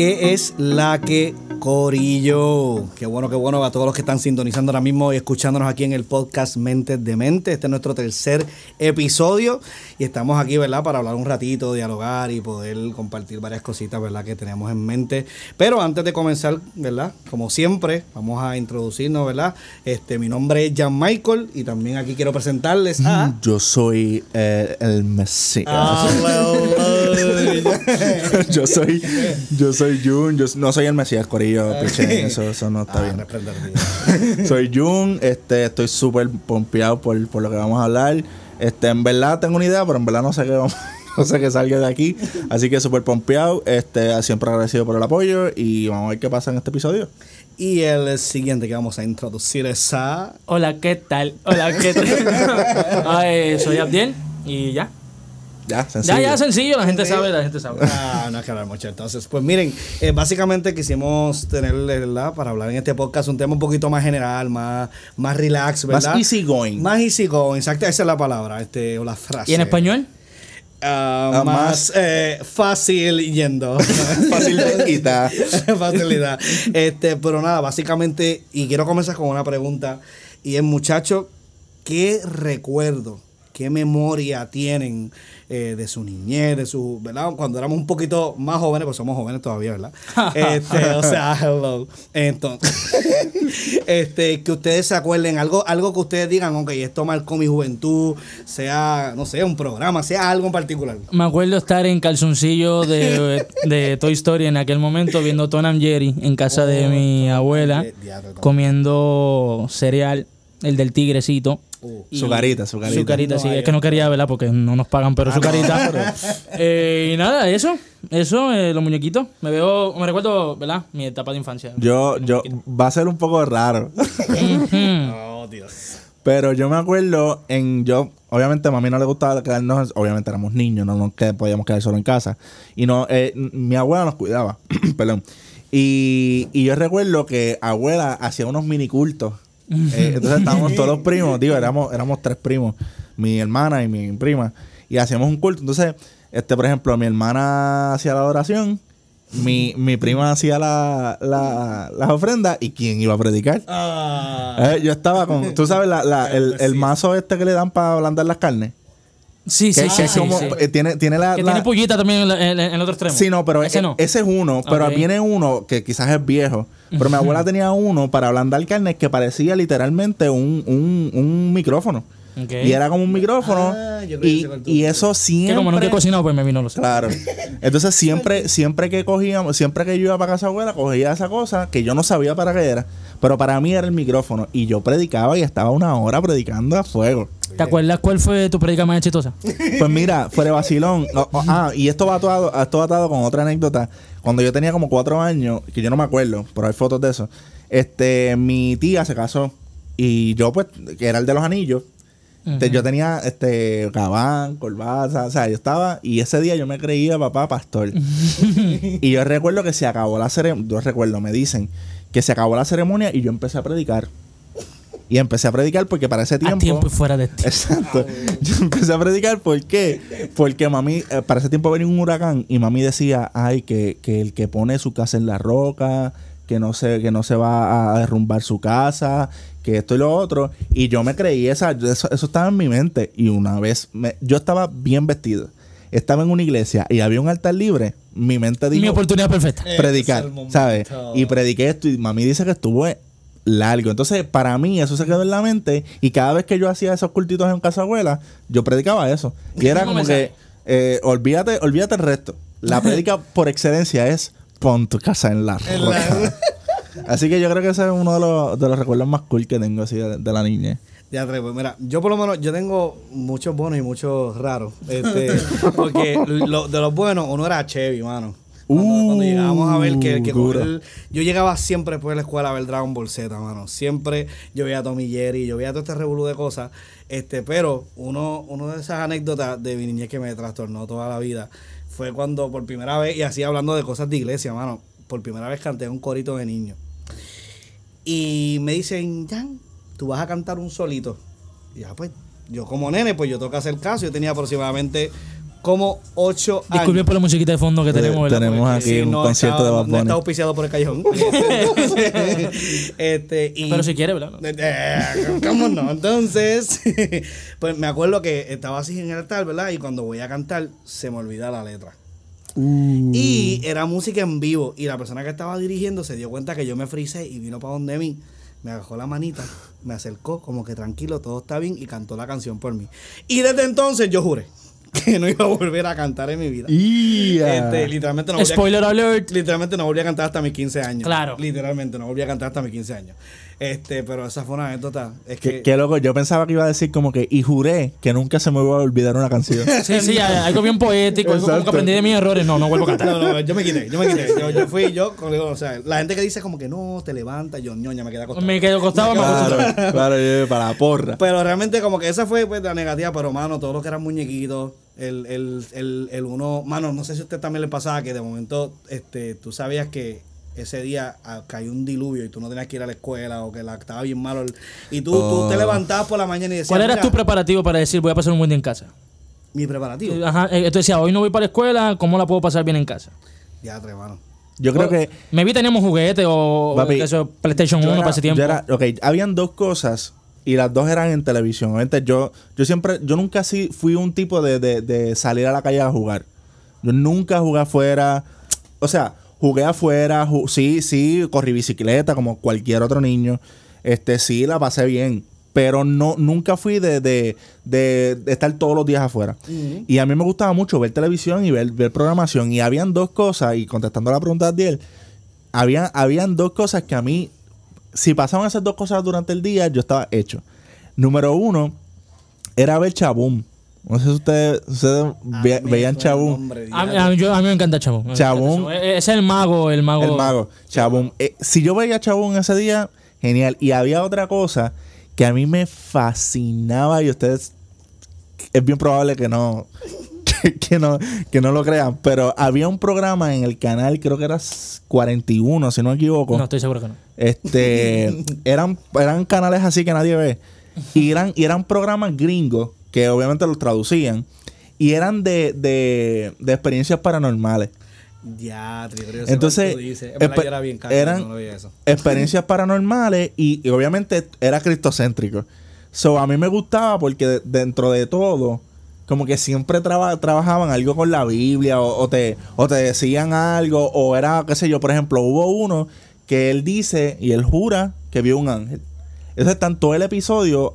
¿Qué es la que Corillo? Qué bueno, qué bueno a todos los que están sintonizando ahora mismo y escuchándonos aquí en el podcast Mentes de Mente. Este es nuestro tercer episodio y estamos aquí, ¿verdad? Para hablar un ratito, dialogar y poder compartir varias cositas, ¿verdad? Que tenemos en mente. Pero antes de comenzar, ¿verdad? Como siempre, vamos a introducirnos, ¿verdad? Este, mi nombre es Jan Michael y también aquí quiero presentarles a... Yo soy eh, el Mesías. yo soy, yo soy Jun. Yo no soy el Mesías, Corillo. piche, eso, eso no está Ah, bien. Soy Jun. Este, estoy súper pompeado por, por lo que vamos a hablar. Este, en verdad tengo una idea, pero en verdad no sé qué vamos- No sé qué salga de aquí. Así que súper pompeado. Este, siempre agradecido por el apoyo. Y vamos a ver qué pasa en este episodio. Y el siguiente que vamos a introducir es a... Hola, ¿qué tal? Hola, ¿qué tal? Ay, soy Abdiel y ya. Ya, sencillo. Ya, ya, sencillo, la gente sabe, la gente sabe. Ah, no hay que hablar mucho. Entonces, pues miren, eh, básicamente quisimos tenerle, ¿verdad? Para hablar en este podcast un tema un poquito más general, más, más relax, Más ¿verdad? easy going. Más easy going, exacto, esa es la palabra, este, o la frase. ¿Y en español? Ah, Ah, más más- eh, fácil yendo. Quitar. Facilidad. Este, pero nada, básicamente, y quiero comenzar con una pregunta. Y es, muchacho, ¿qué recuerdo, qué memoria tienen eh, de su niñez, de su, ¿verdad? Cuando éramos un poquito más jóvenes, pues somos jóvenes todavía, ¿verdad? Este, o sea, hello. Entonces, este, que ustedes se acuerden, algo, algo que ustedes digan, ok, esto marcó mi juventud, sea, no sé, un programa, sea algo en particular. Me acuerdo estar en calzoncillo de, de Toy Story en aquel momento viendo Tom and Jerry en casa de mi abuela, comiendo cereal, el del tigrecito. Uh. Su carita, su carita. Su carita, No, sí. Es que no quería, ¿verdad? Porque no nos pagan, pero su carita. Eh, y nada, eso. Eso, eh, los muñequitos. Me veo, me recuerdo, ¿verdad? Mi etapa de infancia. Yo, yo, va a ser un poco raro. Oh, Dios. Pero yo me acuerdo en yo, obviamente a mami no le gustaba quedarnos, obviamente éramos niños, no nos podíamos quedar solo en casa. Y no, eh, mi abuela nos cuidaba, perdón. Y, y yo recuerdo que abuela hacía unos mini cultos. Eh, entonces estábamos todos los primos, digo, éramos, éramos tres primos, mi hermana y mi prima, y hacíamos un culto. Entonces, este, por ejemplo, mi hermana hacía la oración, mi, mi prima hacía la, la, las ofrendas, y quién iba a predicar. Ah. Eh, yo estaba con, tú sabes, la, la- el, el mazo este que le dan para ablandar las carnes. Sí, sí, Que, sí. que es sí, como- sí. eh, tiene, tiene la. Que la- tiene pollita también en, la- en- en el otro extremo. Sí, no, pero ese e- no. ese es uno. Pero viene uno que quizás es viejo. Pero mi abuela tenía uno para ablandar carnes que parecía literalmente un, un, un micrófono. Y era como un micrófono. Ah, yo que y, y eso Que siempre. como nunca he cocinado, pues me vino lo sé. Claro. Entonces siempre, siempre que cogíamos, siempre que yo iba para casa abuela, cogía esa cosa que yo no sabía para qué era. Pero para mí era el micrófono. Y yo predicaba y estaba una hora predicando a fuego. ¿Te acuerdas cuál fue tu predica más exitosa? Pues mira, fuera de vacilón. o- o- ah, y esto va atado, esto va atado con otra anécdota. Cuando yo tenía como cuatro años, que yo no me acuerdo, pero hay fotos de eso. Este, mi tía se casó. Y yo, pues, que era el de los anillos. Yo tenía este gabán, corbata, o sea, yo estaba, y ese día yo me creía papá pastor. y yo recuerdo que se acabó la ceremonia, yo recuerdo, me dicen que se acabó la ceremonia y yo empecé a predicar. Y empecé a predicar porque para ese A tiempo. tiempo y fuera de ti. Exacto. Yo empecé a predicar, ¿por qué? Porque mami, eh, para ese tiempo venía un huracán y mami decía, ay, que, que el que pone su casa en la roca, que no se, que no se va a derrumbar su casa, que esto y lo otro. Y yo me creí esa, eso, eso estaba en mi mente. Y una vez, me- yo estaba bien vestido. Estaba en una iglesia y había un altar libre. Mi mente dijo Mi oportunidad perfecta. predicar, el momento. ¿sabes? Y prediqué esto y mami dice que estuvo largo. Entonces, para mí eso se quedó en la mente y cada vez que yo hacía esos cultitos en casa abuela, yo predicaba eso. Y era ¿Cómo como que, eh, olvídate, olvídate el resto. La predica por excelencia es pon tu casa en la roca. Así que yo creo que ese es uno de los, de los recuerdos más cool que tengo así de, de la niña. Ya, pues mira, yo por lo menos, yo tengo muchos buenos y muchos raros. Este, porque lo- de los buenos, uno era Chevy, mano. Cuando, Uh, cuando llegábamos a ver que, que yo llegaba siempre después de la escuela a ver Dragon Ball Z, mano. Siempre yo veía a Tommy Jerry, yo veía todo este revolú de cosas. Este, pero uno, uno de esas anécdotas de mi niñez que me trastornó toda la vida fue cuando por primera vez, y así hablando de cosas de iglesia, mano, por primera vez canté un corito de niño. Y me dicen, Jan, tú vas a cantar un solito. Y ya pues, yo como nene, pues yo tengo que hacer caso. Yo tenía aproximadamente como ocho años. Disculpe por la musiquita de fondo que Eh, tenemos, ¿verdad? tenemos Porque- aquí Sí, un no concierto está- de Bad No está auspiciado por el callejón. este, y, Pero si quiere, ¿verdad? Eh, ¿Cómo no? Entonces, pues me acuerdo que estaba así en el altar, ¿verdad? Y cuando voy a cantar, se me olvida la letra. Uh. Y era música en vivo. Y la persona que estaba dirigiendo se dio cuenta que yo me frisé y vino para donde mí. Me agarró la manita, me acercó, como que tranquilo, todo está bien, y cantó la canción por mí. Y desde entonces yo juré que no iba a volver a cantar en mi vida. Ia. Este, literalmente no volví a- Spoiler alert. Literalmente no volví a cantar hasta mis 15 años. Claro. Literalmente no volví a cantar hasta mis 15 años. Este, pero esa fue una anécdota. Es Qué, que. qué loco, yo pensaba que iba a decir como que, y juré que nunca se me iba a olvidar una canción. Sí, sí, algo bien poético, algo como que aprendí de mis errores. No, no vuelvo a cantar. No, no, yo me quité, yo me quité. Yo, yo fui yo, con- o sea, la gente que dice como que no, te levanta, yo ñoña, me quedé acostado. Me quedo acostado, me vez. claro, claro, yo, para la porra. Pero realmente como que esa fue pues, la negativa, pero mano, todos los que eran muñequitos, el, el, el, el uno, mano, no sé si a usted también le pasaba que de momento este, tú sabías que ese día ah, cayó un diluvio y tú no tenías que ir a la escuela o que la, estaba bien malo. el- Y tú, tú te Oh. levantabas por la mañana y decías, ¿Cuál era "Mira, tu preparativo para decir voy a pasar un buen día en casa? mi preparativo? Ajá, eh, tú decías, hoy no voy para la escuela, ¿cómo la puedo pasar bien en casa? Ya, tres, mano. Yo creo que Maybe teníamos juguetes o Papi, eso, PlayStation yo 1 era- para ese tiempo. yo era- ok, habían dos cosas y las dos eran en televisión. Obviamente yo, yo siempre, yo nunca sí fui un tipo de, de- de salir a la calle a jugar. Yo nunca jugué afuera. O sea, jugué afuera, ju- sí, sí, corrí bicicleta como cualquier otro niño. Este, sí, la pasé bien. Pero no, nunca fui de, de- de- de estar todos los días afuera. Y a mí me gustaba mucho ver televisión y ver, ver programación. Y habían dos cosas, y contestando la pregunta de Adiel, habían, habían dos cosas que a mí, si pasaban esas dos cosas durante el día, yo estaba hecho. Número uno, era ver Chabum. No sé si ustedes, ustedes ve- A mí veían nombre, A, diablo. a- yo- a mí me encanta Chabón. Chabón. Chabón. E- es el mago, el mago. El mago, Chabum. Eh, si yo veía Chabum ese día, genial. Y había otra cosa que a mí me fascinaba y ustedes, es bien probable que no, que, que no, que no lo crean, pero había un programa en el canal, creo que era 41, si no me equivoco. No, estoy seguro que no. Este, eran, eran canales así que nadie ve. Y eran, y eran programas gringos que obviamente los traducían. Y eran de, de, de experiencias paranormales. Ya, Entonces, dices. Era bien caro, eran- no eso. Experiencias paranormales y, y obviamente era cristocéntrico. So, a mí me gustaba porque de- dentro de todo, como que siempre traba- trabajaban algo con la Biblia o, o te, o te decían algo o era, qué sé yo, por ejemplo, hubo uno que él dice y él jura que vio un ángel. Entonces todo el episodio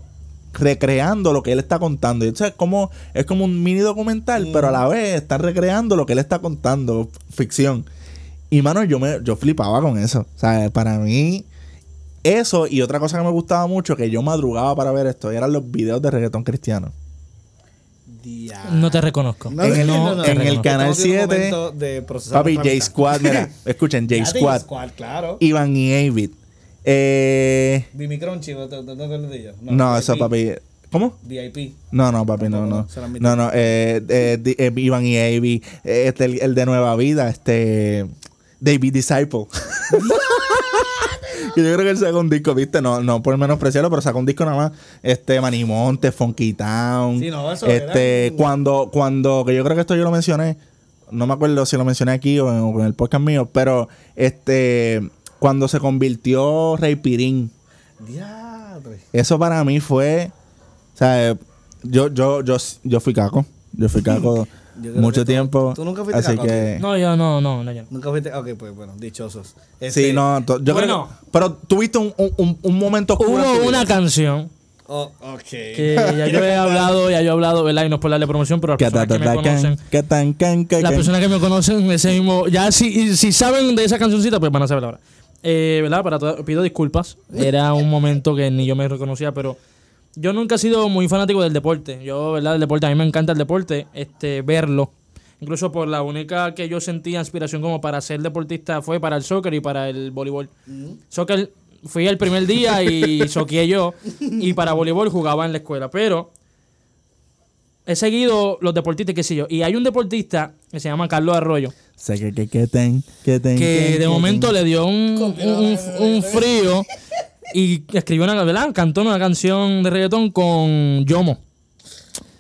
recreando lo que él está contando. Y entonces es como, es como un mini documental, pero a la vez están recreando lo que él está contando, ficción. Y mano, yo me yo flipaba con eso. O sea, para mí, eso y otra cosa que me gustaba mucho, que yo madrugaba para ver esto, eran los videos de reggaetón cristiano. No te reconozco. No, en el- no, no, en no. el canal Estamos en un 7, momento de procesar Papi, J. Squad, mira, escuchen, J Squad, Squad, claro. Iván y Avid. Eh, Dimi Crunchy, ¿no te, te, te acuerdas de ellos? no, eso, papi. ¿Cómo? VIP. No, no, papi, no, no. no, No, no, eh, eh, eh, Iván y Avi, eh, este, el, el de Nueva Vida, este, David Disciple. Que yo creo que él sacó un disco, viste, no, no por menospreciarlo, pero sacó un disco nada más, este, Manimonte, Funky Town. Sí, no, eso este, era- cuando, cuando, que yo creo que esto yo lo mencioné, no me acuerdo si lo mencioné aquí o en, o en el podcast mío, pero este, cuando se convirtió Rey Pirín, Diadre. eso para mí fue, o sea, yo, yo, yo, yo fui caco, yo fui caco mucho tú- tiempo, tú nunca fuiste así caco, que, No, yo no, no, no, yo no. Nunca fuiste. Ok, pues bueno, dichosos. sí, Este, no, yo Bueno. creo, que- pero tuviste un, un, un- un momento Hubo una canción Oh, ok. que ya yo he hablado, ya yo he hablado, ¿verdad? Y no es por darle promoción, pero las personas que me conocen, las personas que me conocen, ese mismo, ya si, si saben de esa cancioncita, pues van a saber ahora. Eh, ¿Verdad? Para todo- pido disculpas. Era un momento que ni yo me reconocía, pero yo nunca he sido muy fanático del deporte. Yo, ¿verdad? El deporte, a mí me encanta el deporte, este, verlo. Incluso por la única que yo sentía inspiración como para ser deportista fue para el soccer y para el voleibol. Soccer fui el primer día y soqué yo. Y para voleibol jugaba en la escuela. Pero he seguido los deportistas, qué sé yo. Y hay un deportista que se llama Carlos Arroyo. Sé que, que, que ten, que ten, Que de momento le dio un, un, un frío y escribió una, ¿verdad? Cantó una canción de reggaetón con Yomo.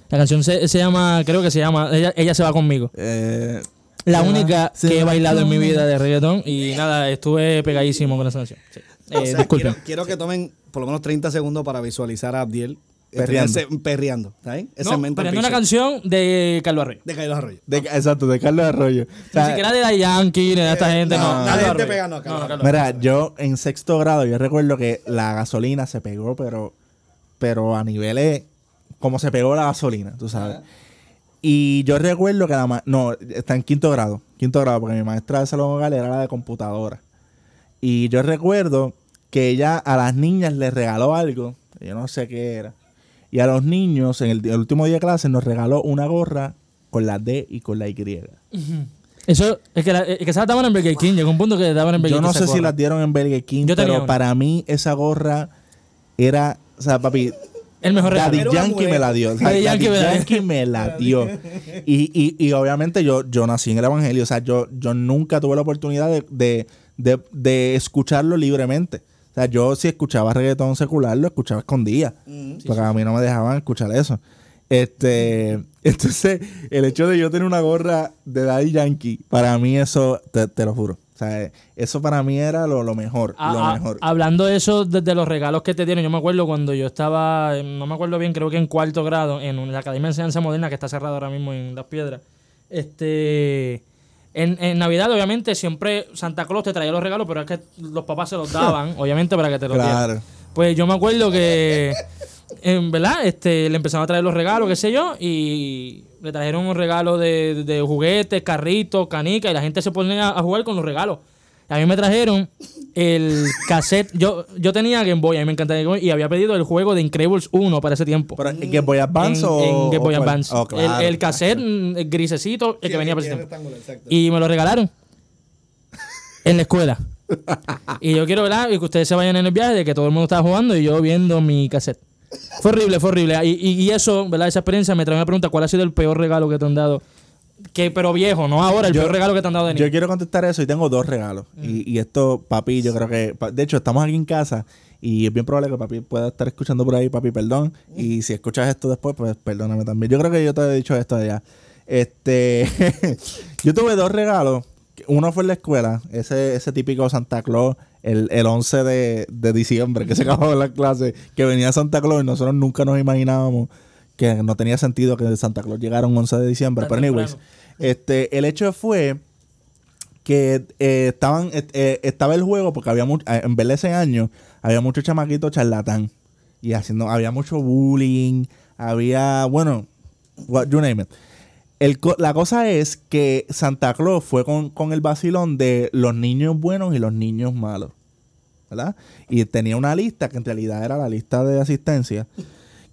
La canción se, se llama, creo que se llama, Ella, ella se va conmigo. Eh, La única va- que he bailado en mi vida de reggaetón. Y nada, estuve pegadísimo con esa canción. Sí. Eh, O sea, disculpen. quiero, quiero que tomen por lo menos 30 segundos para visualizar a Abdiel Perreando. ese- perreando. ¿Está bien? Ese No, es una canción de Carlos Arroyo. de Carlos Arroyo. de- exacto, de Carlos Arroyo. O sea, Ni siquiera de Daddy Yankee, ni de esta gente, no. no, Carlos nadie te Arroyo. pega, no, Carlos Arroyo. Carlos Mira, yo en sexto grado, yo recuerdo que la gasolina se pegó, pero, pero a niveles como se pegó la gasolina, tú sabes. Y yo recuerdo que la ma- no, está en quinto grado, quinto grado, porque mi maestra de salón hogar era la de computadora. Y yo recuerdo que ella a las niñas les regaló algo, yo no sé qué era. Y a los niños, en el, el último día de clase, nos regaló una gorra con la D y con la Y. Eso, es que, la, es que esas daban en Burger King. Llegó un punto que daban en Burger Yo King. no esa sé si las dieron en Burger King, Yo pero para mí esa gorra era, o sea, papi, El mejor regalo. Daddy Yankee me la dio. Daddy Yankee me la dio. Yankee me la dio. Y, y, y obviamente yo, yo nací en el Evangelio. O sea, yo, yo nunca tuve la oportunidad de, de, de, de escucharlo libremente. O sea, yo si escuchaba reggaetón secular, lo escuchaba escondida. porque a mí no me dejaban escuchar eso. Este, entonces, el hecho de yo tener una gorra de Daddy Yankee, para mí eso, te, te lo juro. O sea, eso para mí era lo, lo mejor. Ah, lo ah, mejor. hablando de eso, de, de los regalos que te dieron, yo me acuerdo cuando yo estaba, no me acuerdo bien, creo que en cuarto grado, en la Academia de Enseñanza Moderna, que está cerrada ahora mismo en Las Piedras. Este. En, en Navidad, obviamente, siempre Santa Claus te traía los regalos, pero es que los papás se los daban, obviamente, para que te los dieran. Claro. Pues yo me acuerdo que, en verdad, este, le empezaron a traer los regalos, qué sé yo, y le trajeron un regalo de, de juguetes, carritos, canicas, y la gente se ponía a jugar con los regalos. A mí me trajeron el cassette. Yo, yo tenía Game Boy, a mí me encantaba Game Boy, y había pedido el juego de Incredibles 1 para ese tiempo. Pero, ¿en Game Boy Advance en, o...? en Game Boy o? Advance. Oh, claro, el, el cassette mm, el grisecito, el que venía para ese tiempo. Y me lo regalaron. en la escuela. y yo quiero ¿verdad? y que ustedes se vayan en el viaje de que todo el mundo estaba jugando y yo viendo mi cassette. Fue horrible, fue horrible. Y, y- y eso, ¿verdad? Esa experiencia me trae una pregunta: ¿cuál ha sido el peor regalo que te han dado? Que, pero viejo, no ahora, el Yo- peor regalo que te han dado de niño. Yo quiero contestar eso y tengo dos regalos. Y, y esto, papi, yo creo que. De hecho, estamos aquí en casa y es bien probable que papi pueda estar escuchando por ahí, papi, perdón. Y si escuchas esto después, pues perdóname también. Yo creo que yo te he dicho esto ya. Este. yo tuve dos regalos. Uno fue en la escuela, ese, ese típico Santa Claus, el, el 11 de, de diciembre, que se acabó la clase, que venía Santa Claus y nosotros nunca nos imaginábamos que no tenía sentido que Santa Claus llegara un 11 de diciembre. Pero, anyways, temprano. este, el hecho fue que eh, estaban eh, eh, estaba el juego porque había mucho, en vez de ese año había mucho chamaquito charlatán y haciendo había mucho bullying había bueno what you name it El la cosa es que Santa Claus fue con, con el vacilón de los niños buenos y los niños malos ¿verdad? y tenía una lista que en realidad era la lista de asistencia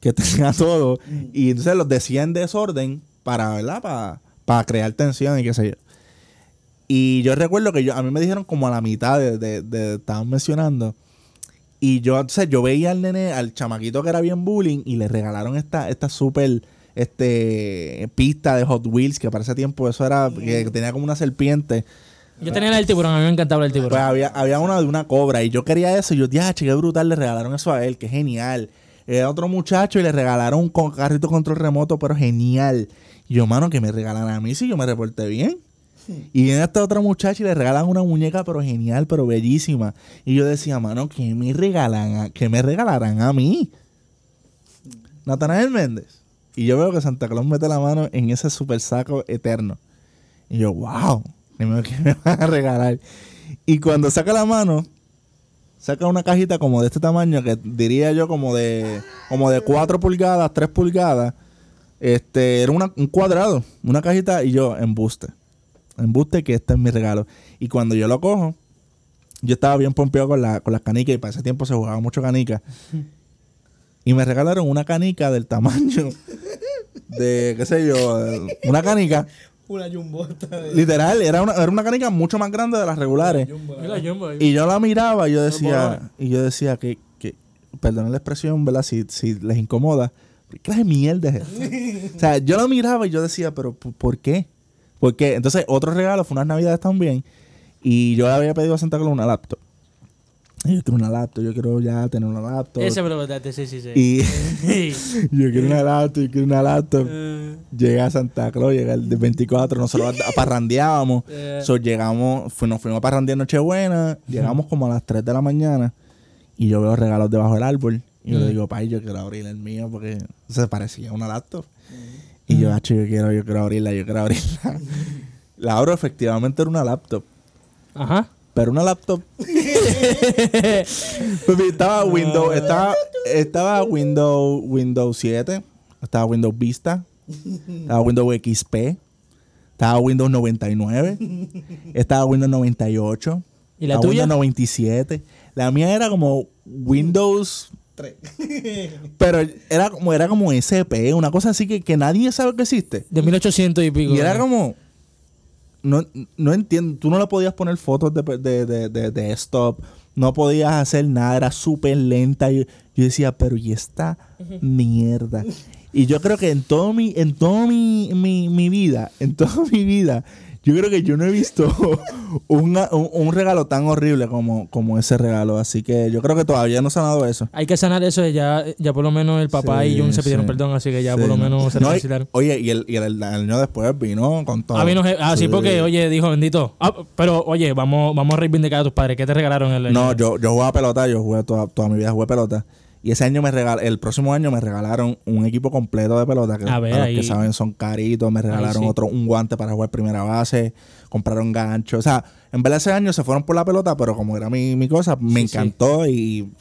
que tenía todo y entonces los decía en desorden para verdad para, para crear tensión y qué sé yo y yo recuerdo que yo, a mí me dijeron como a la mitad de, de, de- estaban mencionando. Y yo, entonces, yo veía al nene, al chamaquito que era bien bullying, y le regalaron esta, esta super este pista de Hot Wheels, que para ese tiempo eso era, que tenía como una serpiente. Yo tenía la del tiburón, a mí me encantaba el Pues tiburón. había, había una de una cobra, y yo quería eso, y yo, ya, qué brutal, le regalaron eso a él, que genial. Era otro muchacho y le regalaron un con- carrito control remoto, pero genial. Y yo, mano, que me regalan a mí si yo me reporté bien. Y viene esta otra muchacha y le regalan una muñeca, pero genial, pero bellísima. Y yo decía, mano, ¿qué me regalan? A, ¿Qué me regalarán a mí? Natanael Méndez. Y yo veo que Santa Claus mete la mano en ese super saco eterno. Y yo, wow, ¿qué me, qué me van a regalar? Y cuando saca la mano, saca una cajita como de este tamaño, que diría yo como de, como de 4 pulgadas, 3 pulgadas. Este, era una- un cuadrado, una cajita y yo, embuste. Embuste que este es mi regalo. Y cuando yo lo cojo, yo estaba bien pompeado con, la, con las canicas y para ese tiempo se jugaba mucho canica. Y me regalaron una canica del tamaño de, qué sé yo, una canica. Una jumbota de... Literal, era una, era una canica mucho más grande de las regulares. Jumbo. Y yo la miraba y yo decía, y yo decía que, que perdón la expresión, ¿verdad? Si, si les incomoda, ¿qué clase de mierda es esta? o sea, yo la miraba y yo decía, pero ¿por, por qué? Porque entonces otro regalo fue unas navidades también y yo le había pedido a Santa Claus una laptop. Yo quiero una laptop, yo quiero ya tener una laptop. Ese me lo contaste, sí, sí, sí. Y yo quiero una laptop, yo quiero una laptop. Eh, Llega a Santa Claus, llega el de 24, nosotros aparrandeábamos. Eh. So, llegamos, fu- nos fuimos a parrandear Nochebuena, llegamos como a las 3 de la mañana y yo veo regalos debajo del árbol. Y yo le Mm. digo, pai, yo quiero abrir el mío porque se parecía a una laptop. Y yo, hacho, yo quiero, yo quiero abrirla, yo quiero abrirla. la abro, efectivamente era una laptop. Ajá. Pero una laptop. Papi, estaba Windows, estaba, estaba Windows, Windows 7, estaba Windows Vista, estaba Windows XP, estaba Windows 99, estaba Windows 98, ¿Y la estaba tuya? Windows 97. La mía era como Windows, Tres. pero era como era como SP, una cosa así que, que nadie sabe que existe. De 1800 y pico. Y era como. No, no entiendo. Tú no le podías poner fotos de, de, de, de, de stop. No podías hacer nada. Era súper lenta. Y yo decía, pero ¿y esta mierda? Y yo creo que en todo mi, en todo mi, mi, mi vida, en toda mi vida, yo creo que yo no he visto una- un, un regalo tan horrible como, como ese regalo. Así que yo creo que todavía no se ha dado eso. Hay que sanar eso. Ya, ya por lo menos el papá Sí, y Jun se pidieron sí. perdón, así que ya Sí, por lo no. menos se No, reconciliaron. Oye, y el, y el, el año después vino con todo. Ah, vino ah, Sí. porque, oye, dijo, bendito. Ah, pero, oye, vamos, vamos a reivindicar a tus padres. ¿Qué te regalaron el No, yo, yo jugaba pelota, yo jugué toda, toda mi vida jugué pelota. Y ese año me regal, el próximo año me regalaron un equipo completo de pelota, que A ver, para ahí- los que saben son caritos, me regalaron sí. otro, un guante para jugar primera base, compraron gancho. O sea, en verdad ese año se fueron por la pelota, pero como era mi, mi cosa, me Sí, sí. encantó y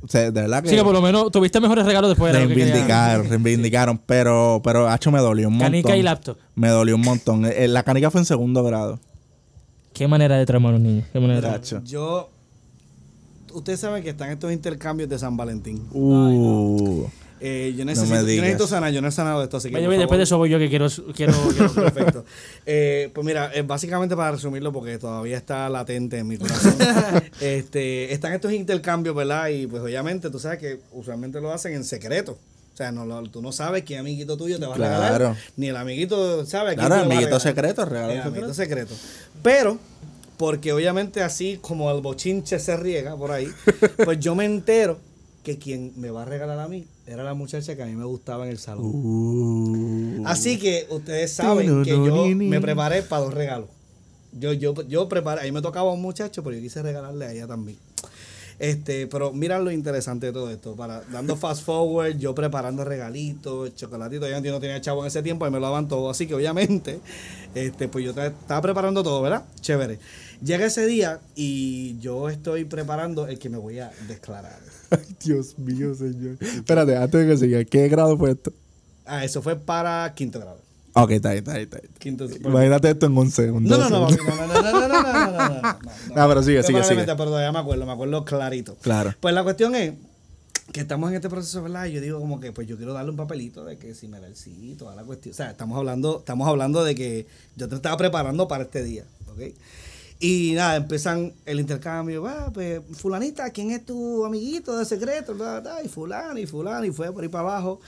o sea, de verdad que Sí, que por lo menos tuviste mejores regalos después de lo que reivindicaron, reivindicaron, pero, pero Hacho me dolió un montón. Canica y laptop. Me dolió un montón. Eh, La canica fue en segundo grado. Qué manera de traumar a los niños. Qué manera de. Yo. Ustedes saben que están estos intercambios de San Valentín. Uh. Eh, yo, necesito, yo necesito sanar, yo no he sanado esto, así que. Vaya, después de eso voy yo que quiero... quiero, quiero- Perfecto. Eh, pues mira, eh, básicamente para resumirlo, porque todavía está latente en mi corazón, este, están estos intercambios, ¿verdad? Y pues obviamente tú sabes que usualmente lo hacen en secreto. O sea, no, lo- tú no sabes qué amiguito tuyo te va a Claro. regalar, ni el amiguito sabe quién Claro, te lo va a amiguito regalar. secreto, regalo Eh, secreto. amiguito secreto. Pero, porque obviamente así como el bochinche se riega por ahí, pues yo me entero que quien me va a regalar a mí era la muchacha que a mí me gustaba en el salón. Uh. Así que ustedes saben que yo me preparé para dos regalos. Yo, yo, yo preparé, ahí me tocaba un muchacho, pero yo quise regalarle a ella también. Este, pero mira lo interesante de todo esto. Para, dando fast forward, yo preparando regalitos, chocolatitos, yo no tenía chavo en ese tiempo y me lo daban todo. Así que obviamente, este, pues yo estaba preparando todo, ¿verdad? Chévere. Llega ese día y yo estoy preparando el que me voy a declarar. Ay, Dios mío, señor. Espérate, antes de que siga, ¿qué grado fue esto? Ah, eso fue para quinto grado. Ok, está ahí, está ahí, está ahí. Quinto, Imagínate esto en 11. un No, no, 12. no, no, no, no, no, no, no, no, no, no, pero sigue, sigue, sigue. Pero todavía me acuerdo, me acuerdo clarito. Claro. Pues la cuestión es que estamos en este proceso, ¿verdad? Y yo digo como que pues yo quiero darle un papelito de que si me da el sí, toda la cuestión. O sea, estamos hablando, estamos hablando de que yo te estaba preparando para este día, ¿ok? Y nada, empiezan el intercambio, va, pues, fulanita, ¿quién es tu amiguito de secreto? Y fulano, y fulano, y fue por ahí para abajo.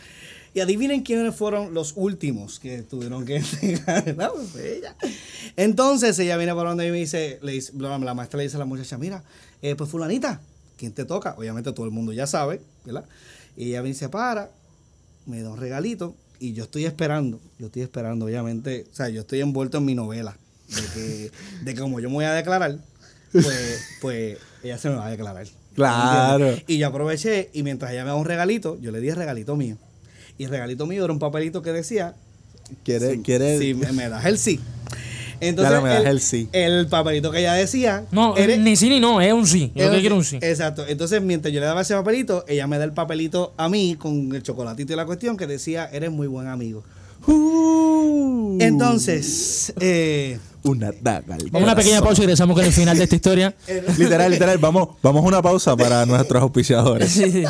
Y adivinen quiénes fueron los últimos que tuvieron que entregar, ¿verdad? Pues ella. Entonces ella viene por donde y me dice, le dice, la la maestra le dice a la muchacha, mira, eh, pues fulanita, ¿quién te toca? Obviamente todo el mundo ya sabe, ¿verdad? Y ella viene y se para, me da un regalito y yo estoy esperando, yo estoy esperando, obviamente, o sea, yo estoy envuelto en mi novela, de que, de que como yo me voy a declarar, pues, pues ella se me va a declarar. Claro. Y yo aproveché y mientras ella me da un regalito, yo le di el regalito mío. Y el regalito mío era un papelito que decía, ¿Quieres? si, ¿Quieres? si me, me das el sí. Entonces, Claro, me das el sí. El papelito que ella decía. No, eres- ni sí ni no, es un sí. Yo que quiero un sí. Exacto. Entonces, mientras yo le daba ese papelito, ella me da el papelito a mí con el chocolatito y la cuestión que decía, eres muy buen amigo. Uh. Entonces, eh, Una daga. al Vamos a una pequeña pausa y regresamos con el final de esta historia. Literal, literal. Vamos, vamos a una pausa para nuestros auspiciadores. Sí, sí.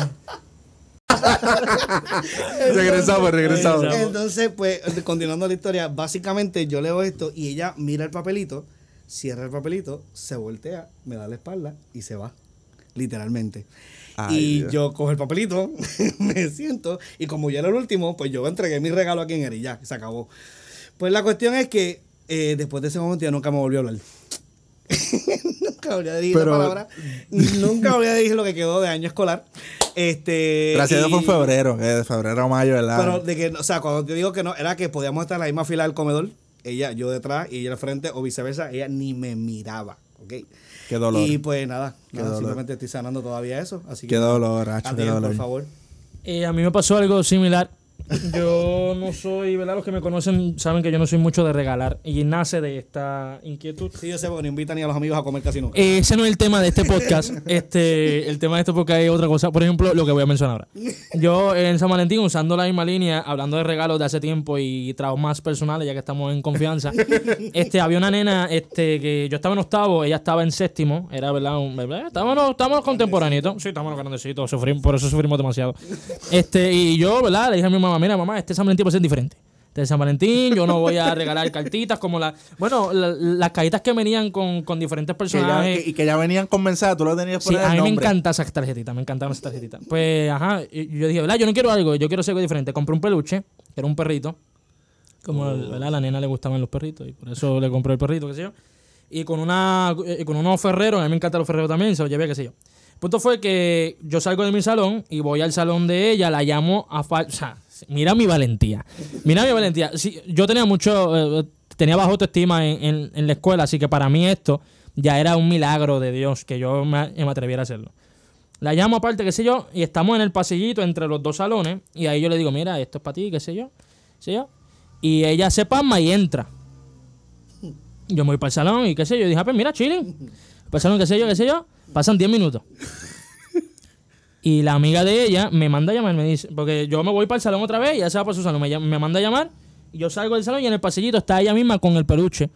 regresamos, regresamos. entonces, pues, continuando la historia, básicamente yo leo esto y ella mira el papelito, cierra el papelito, se voltea, me da la espalda y se va. Literalmente. Ay, y Dios. yo cojo el papelito, me siento, y como yo era el último, pues yo entregué mi regalo a quien era y ya, se acabó. Pues la cuestión es que eh, después de ese momento ya nunca me volvió a hablar. nunca volví a dirigir Pero- la palabra. Nunca volví a dirigir lo que quedó de año escolar. Este. Gracias a Dios fue en febrero, que de febrero a mayo, ¿verdad? Pero de que, o sea, cuando te digo que no, era que podíamos estar en la misma fila del comedor, ella, yo detrás y ella al frente, o viceversa, ella ni me miraba, ¿ok? Qué dolor. Y pues nada, Qué nada, dolor. simplemente estoy sanando todavía eso. Así Qué que, dolor, Hacho, qué dolor. por favor. Eh, a mí me pasó algo similar. Yo no soy, ¿verdad? Los que me conocen saben que yo no soy mucho de regalar y nace de esta inquietud. Sí, yo sé, porque no invitan ni a los amigos a comer casi nunca. Eh, ese no es el tema de este podcast. Este, el tema de este podcast es otra cosa. Por ejemplo, lo que voy a mencionar ahora. Yo en San Valentín, usando la misma línea, hablando de regalos de hace tiempo y traumas personales, ya que estamos en confianza, este, había una nena este, que yo estaba en octavo, ella estaba en séptimo, era verdad, un, ¿verdad? Estábamos, estábamos contemporáneos. Sí, estábamos grandecitos, sufrimos, por eso sufrimos demasiado. Este, y yo, ¿verdad? Le dije a mi mamá, mira, mamá, este San Valentín va a ser diferente. Este San Valentín, yo no voy a regalar cartitas como la. Bueno, la- las cajitas que venían con, con diferentes Que ya- personajes. que- y que ya venían con mensaje, tú lo tenías por Sí, a mí el me nombre. encantan esas tarjetitas, me encantaban esas tarjetitas. Pues, ajá, yo dije, ¿verdad? Yo no quiero algo, yo quiero hacer algo diferente. Compré un peluche, que era un perrito. Como, Oh. ¿verdad? A la nena le gustaban los perritos y por eso le compré el perrito, qué sé yo. Y con una y con unos ferreros, a mí me encantan los ferreros también, se los llevé, qué sé yo. El punto fue que yo salgo de mi salón y voy al salón de ella, la llamo a fal- o sea, mira mi valentía. Mira mi valentía. Sí, yo tenía mucho, eh, tenía baja autoestima en, la escuela, así que para mí esto ya era un milagro de Dios que yo me, atreviera a hacerlo. La llamo aparte, qué sé yo, y estamos en el pasillito entre los dos salones, y ahí yo le digo, mira, esto es para ti, qué sé yo, qué sé yo. Y ella se pasma y entra. Yo me voy para el salón y qué sé yo, y dije, ah, pues mira, chilling. Salón, qué sé yo, qué sé yo. Pasan 10 minutos. Y la amiga de ella me manda a llamar, me dice, porque yo me voy para el salón otra vez y ella se va para su salón, me, me manda a llamar, y yo salgo del salón y en el pasillito está ella misma con el peluche.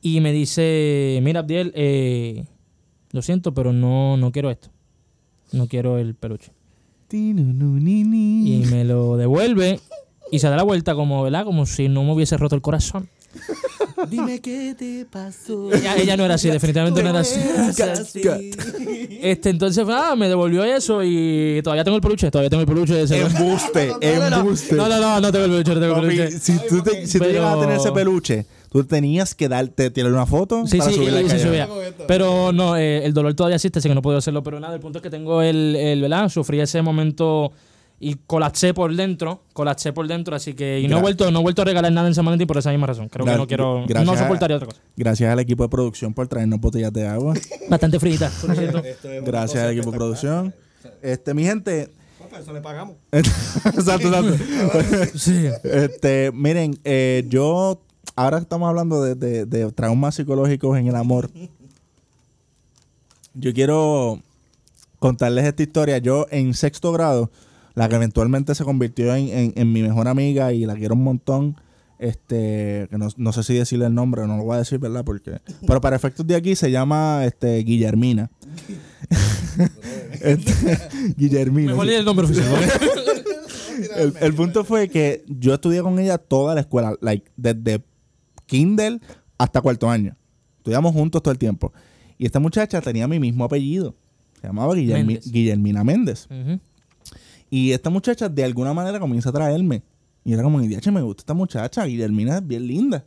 Y me dice, mira, Abdiel, eh, lo siento, pero no, no quiero esto. No quiero el peluche. Y me lo devuelve y se da la vuelta como, ¿verdad? Como si no me hubiese roto el corazón. Dime qué te pasó. Ella, ella no era así, definitivamente no era así. Este, entonces, nada, me devolvió eso y todavía tengo el peluche, todavía tengo el peluche de ese. Embuste, embuste. No, no, no, no tengo el peluche, no tengo el Papi, peluche. si tú, te- si tú Pero- llegabas a tener ese peluche, tú tenías que darte, tirar una foto Sí, para sí, subirla y se subía. Pero no, eh, el dolor todavía existe, así que no puedo hacerlo. Pero nada, el punto es que tengo el, el ¿verdad? Sufrí ese momento y colapsé por dentro, colapsé por dentro, así que... Y no he vuelto, no he vuelto a regalar nada en San Valentín por esa misma razón. Creo que no quiero... no a- soportaría otra cosa. Gracias al equipo de producción por traernos botellas de agua. Bastante frita, por cierto. Gracias al equipo de producción. Este, mi gente. Eso le pagamos. exacto, exacto. Sí. Este, miren, eh, yo ahora estamos hablando de, de- de traumas psicológicos en el amor. Yo quiero contarles esta historia. Yo en sexto grado, la que eventualmente se convirtió en, en- en mi mejor amiga y la quiero un montón. Este, que no, no sé si decirle el nombre, no lo voy a decir, ¿verdad? Porque. Pero para efectos de aquí se llama este, Guillermina. Este, Guillermina. Di el nombre oficial. El, el punto fue que yo estudié con ella toda la escuela, like, desde kinder hasta cuarto año. Estudiamos juntos todo el tiempo. Y esta muchacha tenía mi mismo apellido. Se llamaba Guillermi- Méndez. Guillermina Méndez. Y esta muchacha de alguna manera comienza a traerme. Y era como, "Diache, me gusta esta muchacha. Guillermina es bien linda.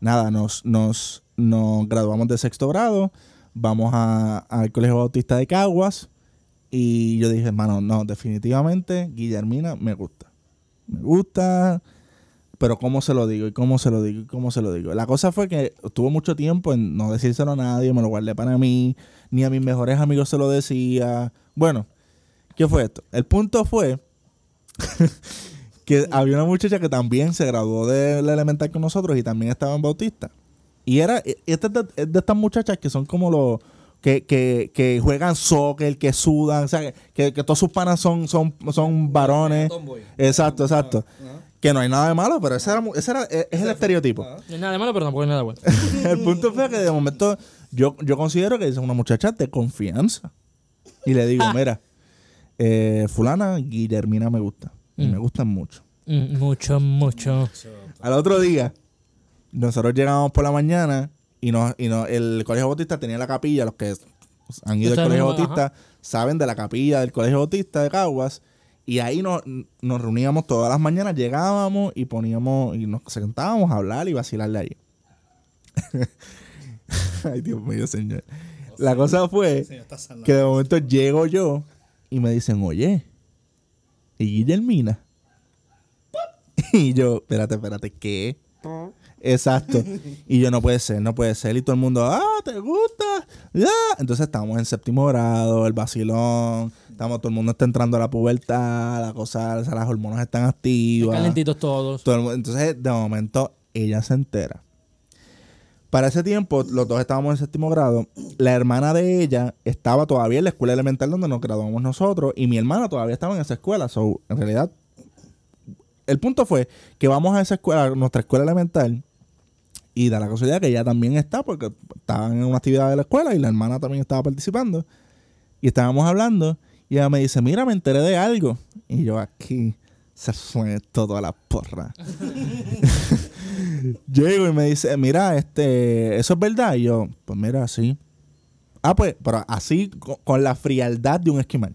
Nada, nos, nos, nos graduamos de sexto grado. Vamos al Colegio Bautista de Caguas. Y yo dije, hermano, no, definitivamente Guillermina me gusta. Me gusta. Pero ¿cómo se lo digo? ¿Y cómo se lo digo? ¿Y cómo se lo digo? La cosa fue que tuvo mucho tiempo en no decírselo a nadie. Me lo guardé para mí. Ni a mis mejores amigos se lo decía. Bueno, ¿qué fue esto? El punto fue que había una muchacha que también se graduó de la elemental con nosotros y también estaba en Bautista. Y era, esta es de, es de estas muchachas que son como los que, que, que juegan soccer, que sudan, o sea, que, que todos sus panas son, son, son varones. Exacto, exacto. Que no hay nada de malo, pero ese era, ese era es es el estereotipo. No hay nada de malo, pero tampoco hay nada bueno. el punto fue que de momento yo, yo considero que es una muchacha de confianza. Y le digo, Ah. mira, eh, fulana, Guillermina me gusta. Y Mm. me gustan mucho. Mm, Mucho, mucho. Al otro día, nosotros llegamos por la mañana y, nos, y nos- el Colegio Bautista tenía la capilla, los que han ido al Colegio no- Bautista saben de la capilla del Colegio Bautista de Caguas. Y ahí nos, nos reuníamos todas las mañanas, llegábamos y poníamos, y nos sentábamos a hablar y vacilarle ahí. Ay, Dios mío, señor. La cosa fue que de momento llego yo y me dicen, oye, ¿y Guillermina? Y yo, espérate, espérate, ¿qué? Exacto. Y yo, no puede ser, no puede ser. Y todo el mundo, ah, ¿te gusta? Ya. Entonces estamos en séptimo grado, el vacilón. Estamos, todo el mundo está entrando a la pubertad, la cosa, o sea, las hormonas están activas. Calentitos todos. Todo el mu- entonces, de momento, ella se entera. Para ese tiempo, los dos estábamos en séptimo grado. La hermana de ella estaba todavía en la escuela elemental donde nos graduamos nosotros. Y mi hermana todavía estaba en esa escuela. So, en realidad, el punto fue que vamos a esa escuela, a nuestra escuela elemental. Y da la casualidad que ella también está, porque estaban en una actividad de la escuela y la hermana también estaba participando. Y estábamos hablando. Y ella me dice: Mira, me enteré de algo. Y yo aquí se todo a la porra. Llego y me dice, mira, este, ¿eso es verdad? Y yo, pues mira, sí. Ah, pues, pero así, co- con, la frialdad de un esquimal.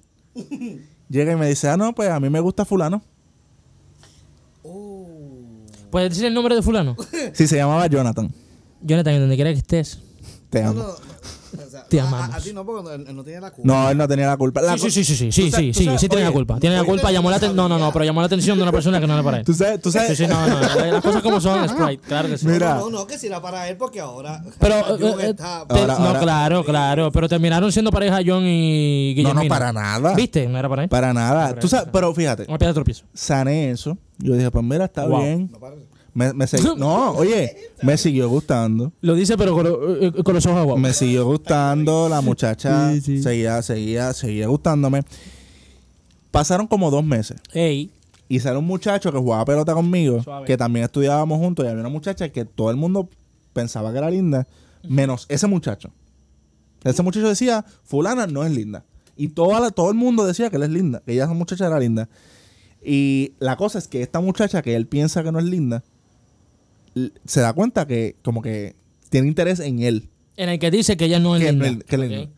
Llega y me dice, ah, no, pues a mí me gusta fulano. ¿Puedes decir el nombre de fulano? Sí, se llamaba Jonathan. Jonathan, donde quiera que estés. Te No, amo. no, Te a- a- amamos. A, ti no, porque él, él no tiene la culpa. No, él no tenía la culpa. La Sí, sí, sí, sí, sí, sí, sí, sí, sí tiene la culpa. Tiene la culpa, llamó la atención. No, no, no, pero llamó la atención de una persona que no era para él. Tú sabes, tú Sí, sabes. sí, no, no, las cosas como son, Sprite, claro que sí. Mira. No, no, no, que si era para él, porque ahora. Pero, eh, eh, está- te- Ahora- no, ahora- claro, claro, pero terminaron siendo pareja John y No, Guillermina. no, para nada. ¿Viste? No era para él. Para nada. Tú sabes, pero fíjate, Una piedra de tropiezo. sané eso. Yo dije, pues mira, está bien. No, Me, me segui- no, oye, me siguió gustando. Lo dice, pero con, eh, con los ojos aguados. Me siguió gustando, la muchacha Sí, sí. seguía, seguía, seguía gustándome. Pasaron como dos meses. Ey, Y sale un muchacho que jugaba pelota conmigo, Suave. que también estudiábamos juntos, y había una muchacha que todo el mundo pensaba que era linda, menos ese muchacho. Ese muchacho decía, fulana no es linda. Y toda la- todo el mundo decía que él es linda, que ella esa muchacha era linda. Y la cosa es que esta muchacha que él piensa que no es linda, se da cuenta que como que tiene interés en él. en el que dice que ella no es Que linda. que.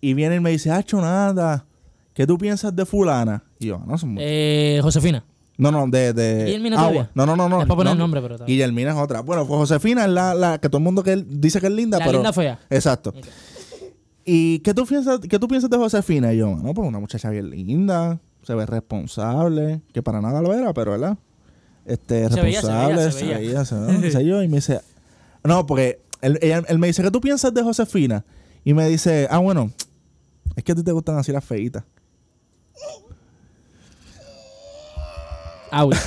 Y viene y me dice, Hacho, nada. ¿Qué tú piensas de fulana? Y yo, no, son Eh, Josefina. no, no, de. de ¿Guillermina ah? No, no, no, no. Es para poner no. el nombre, pero está- Guillermina es otra. Bueno, pues Josefina es la, la que todo el mundo que él dice que es linda, La pero. linda fea. Exacto. ¿Y qué tú piensas, qué tú piensas de Josefina? Y yo, no, pues una muchacha bien linda, se ve responsable, que para nada lo era, pero ¿verdad? Este, Se veía, se responsable, veía, se veía. se veía, yo, y me dice, no, porque él, ella- él me dice, ¿qué tú piensas de Josefina? Y me dice, ah, bueno, es que a ti te gustan así las feitas. Out.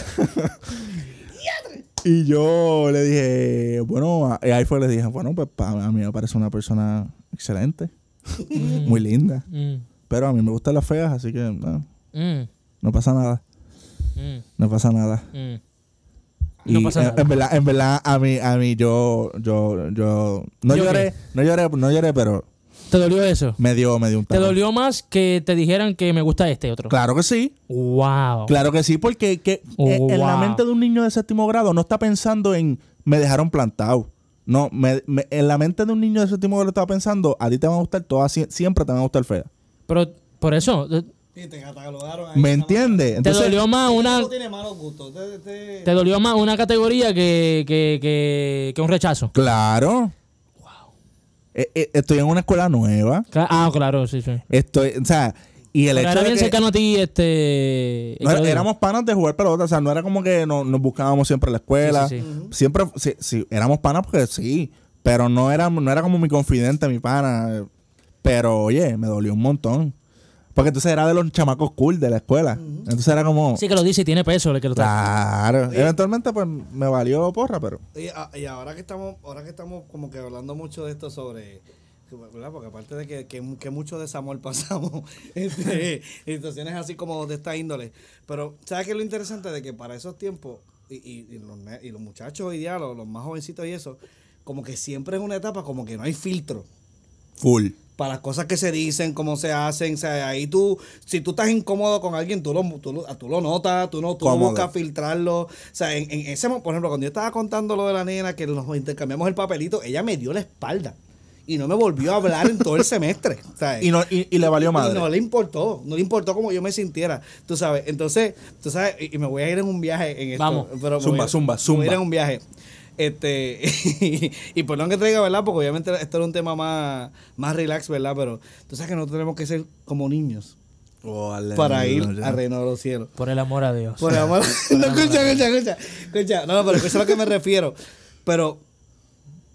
Y yo le dije, bueno, ahí fue le dije, bueno, pues pa- a mí me parece una persona excelente, muy linda, Mm, pero a mí me gustan las feas, así que no, mm, no pasa nada, mm, no pasa nada. Y pasa en, nada. en verdad, en verdad, a mí, a mí yo, yo, yo, no ¿Yo lloré, no lloré, no lloré, pero ¿Te dolió eso? me dio, me dio un ¿Te tajo. dolió más que te dijeran que me gusta este otro? Claro que sí, Wow. claro que sí, porque que, Oh, en, en la mente de un niño de séptimo grado no está pensando en me dejaron plantado. No, me- me- en la mente de un niño de séptimo grado estaba pensando, a ti te van a gustar todas, sie- siempre te van a gustar feas. Pero por eso, eh, Y te catalogaron ahí. ¿Me entiendes? ¿te dolió más una No tiene malos gustos. Te- te- te dolió más una categoría que, que, que, que un rechazo? Claro. Eh, eh, estoy en una escuela nueva. Ah, claro, sí, sí. Estoy, o sea, y el Pero hecho era de bien que- cercano a ti, este... No, éramos panas de jugar pelota, o sea, no era como que no- nos buscábamos siempre en la escuela. Sí, sí, sí. Siempre, sí, sí, éramos panas porque sí, pero no era, no era como mi confidente, mi pana. Pero oye, me dolió un montón. Porque entonces era de los chamacos cool de la escuela. Entonces era como, Sí que lo dice y tiene peso el que lo trae. claro. Eventualmente pues me valió porra, pero... Y, a- y ahora que estamos, ahora que estamos como que hablando mucho de esto sobre, ¿verdad? Porque aparte de que, que, que mucho desamor pasamos, este, en situaciones así como de esta índole. Pero, ¿sabes qué es lo interesante? De que para esos tiempos, y, y, y los, y los muchachos hoy día, los, los más jovencitos y eso, como que siempre es una etapa como que no hay filtro Full. Para las cosas que se dicen, cómo se hacen, o sea, ahí tú, si tú estás incómodo con alguien, tú lo, tú lo, tú lo notas, tú no, tú Cómodo. buscas filtrarlo, o sea, en, en ese, mo- por ejemplo, cuando yo estaba contando lo de la nena, que nos intercambiamos el papelito, ella me dio la espalda y no me volvió a hablar en todo el semestre, Y, no, y, y le valió y madre. no le importó, no le importó como yo me sintiera, tú sabes. Entonces, tú sabes, y, y me voy a ir en un viaje en esto. Vamos. Pero Zumba, voy zumba, me voy a ir zumba. en un viaje. Este, y, perdón que traiga, ¿verdad? Porque obviamente esto era un tema más, más relax, ¿verdad? Pero tú sabes que nosotros tenemos que ser como niños Oh, para ir al reino de los cielos. Por el amor a Dios. Por el amor. no, escucha, escucha, escucha, escucha. No, no, pero eso es a lo que me refiero. Pero.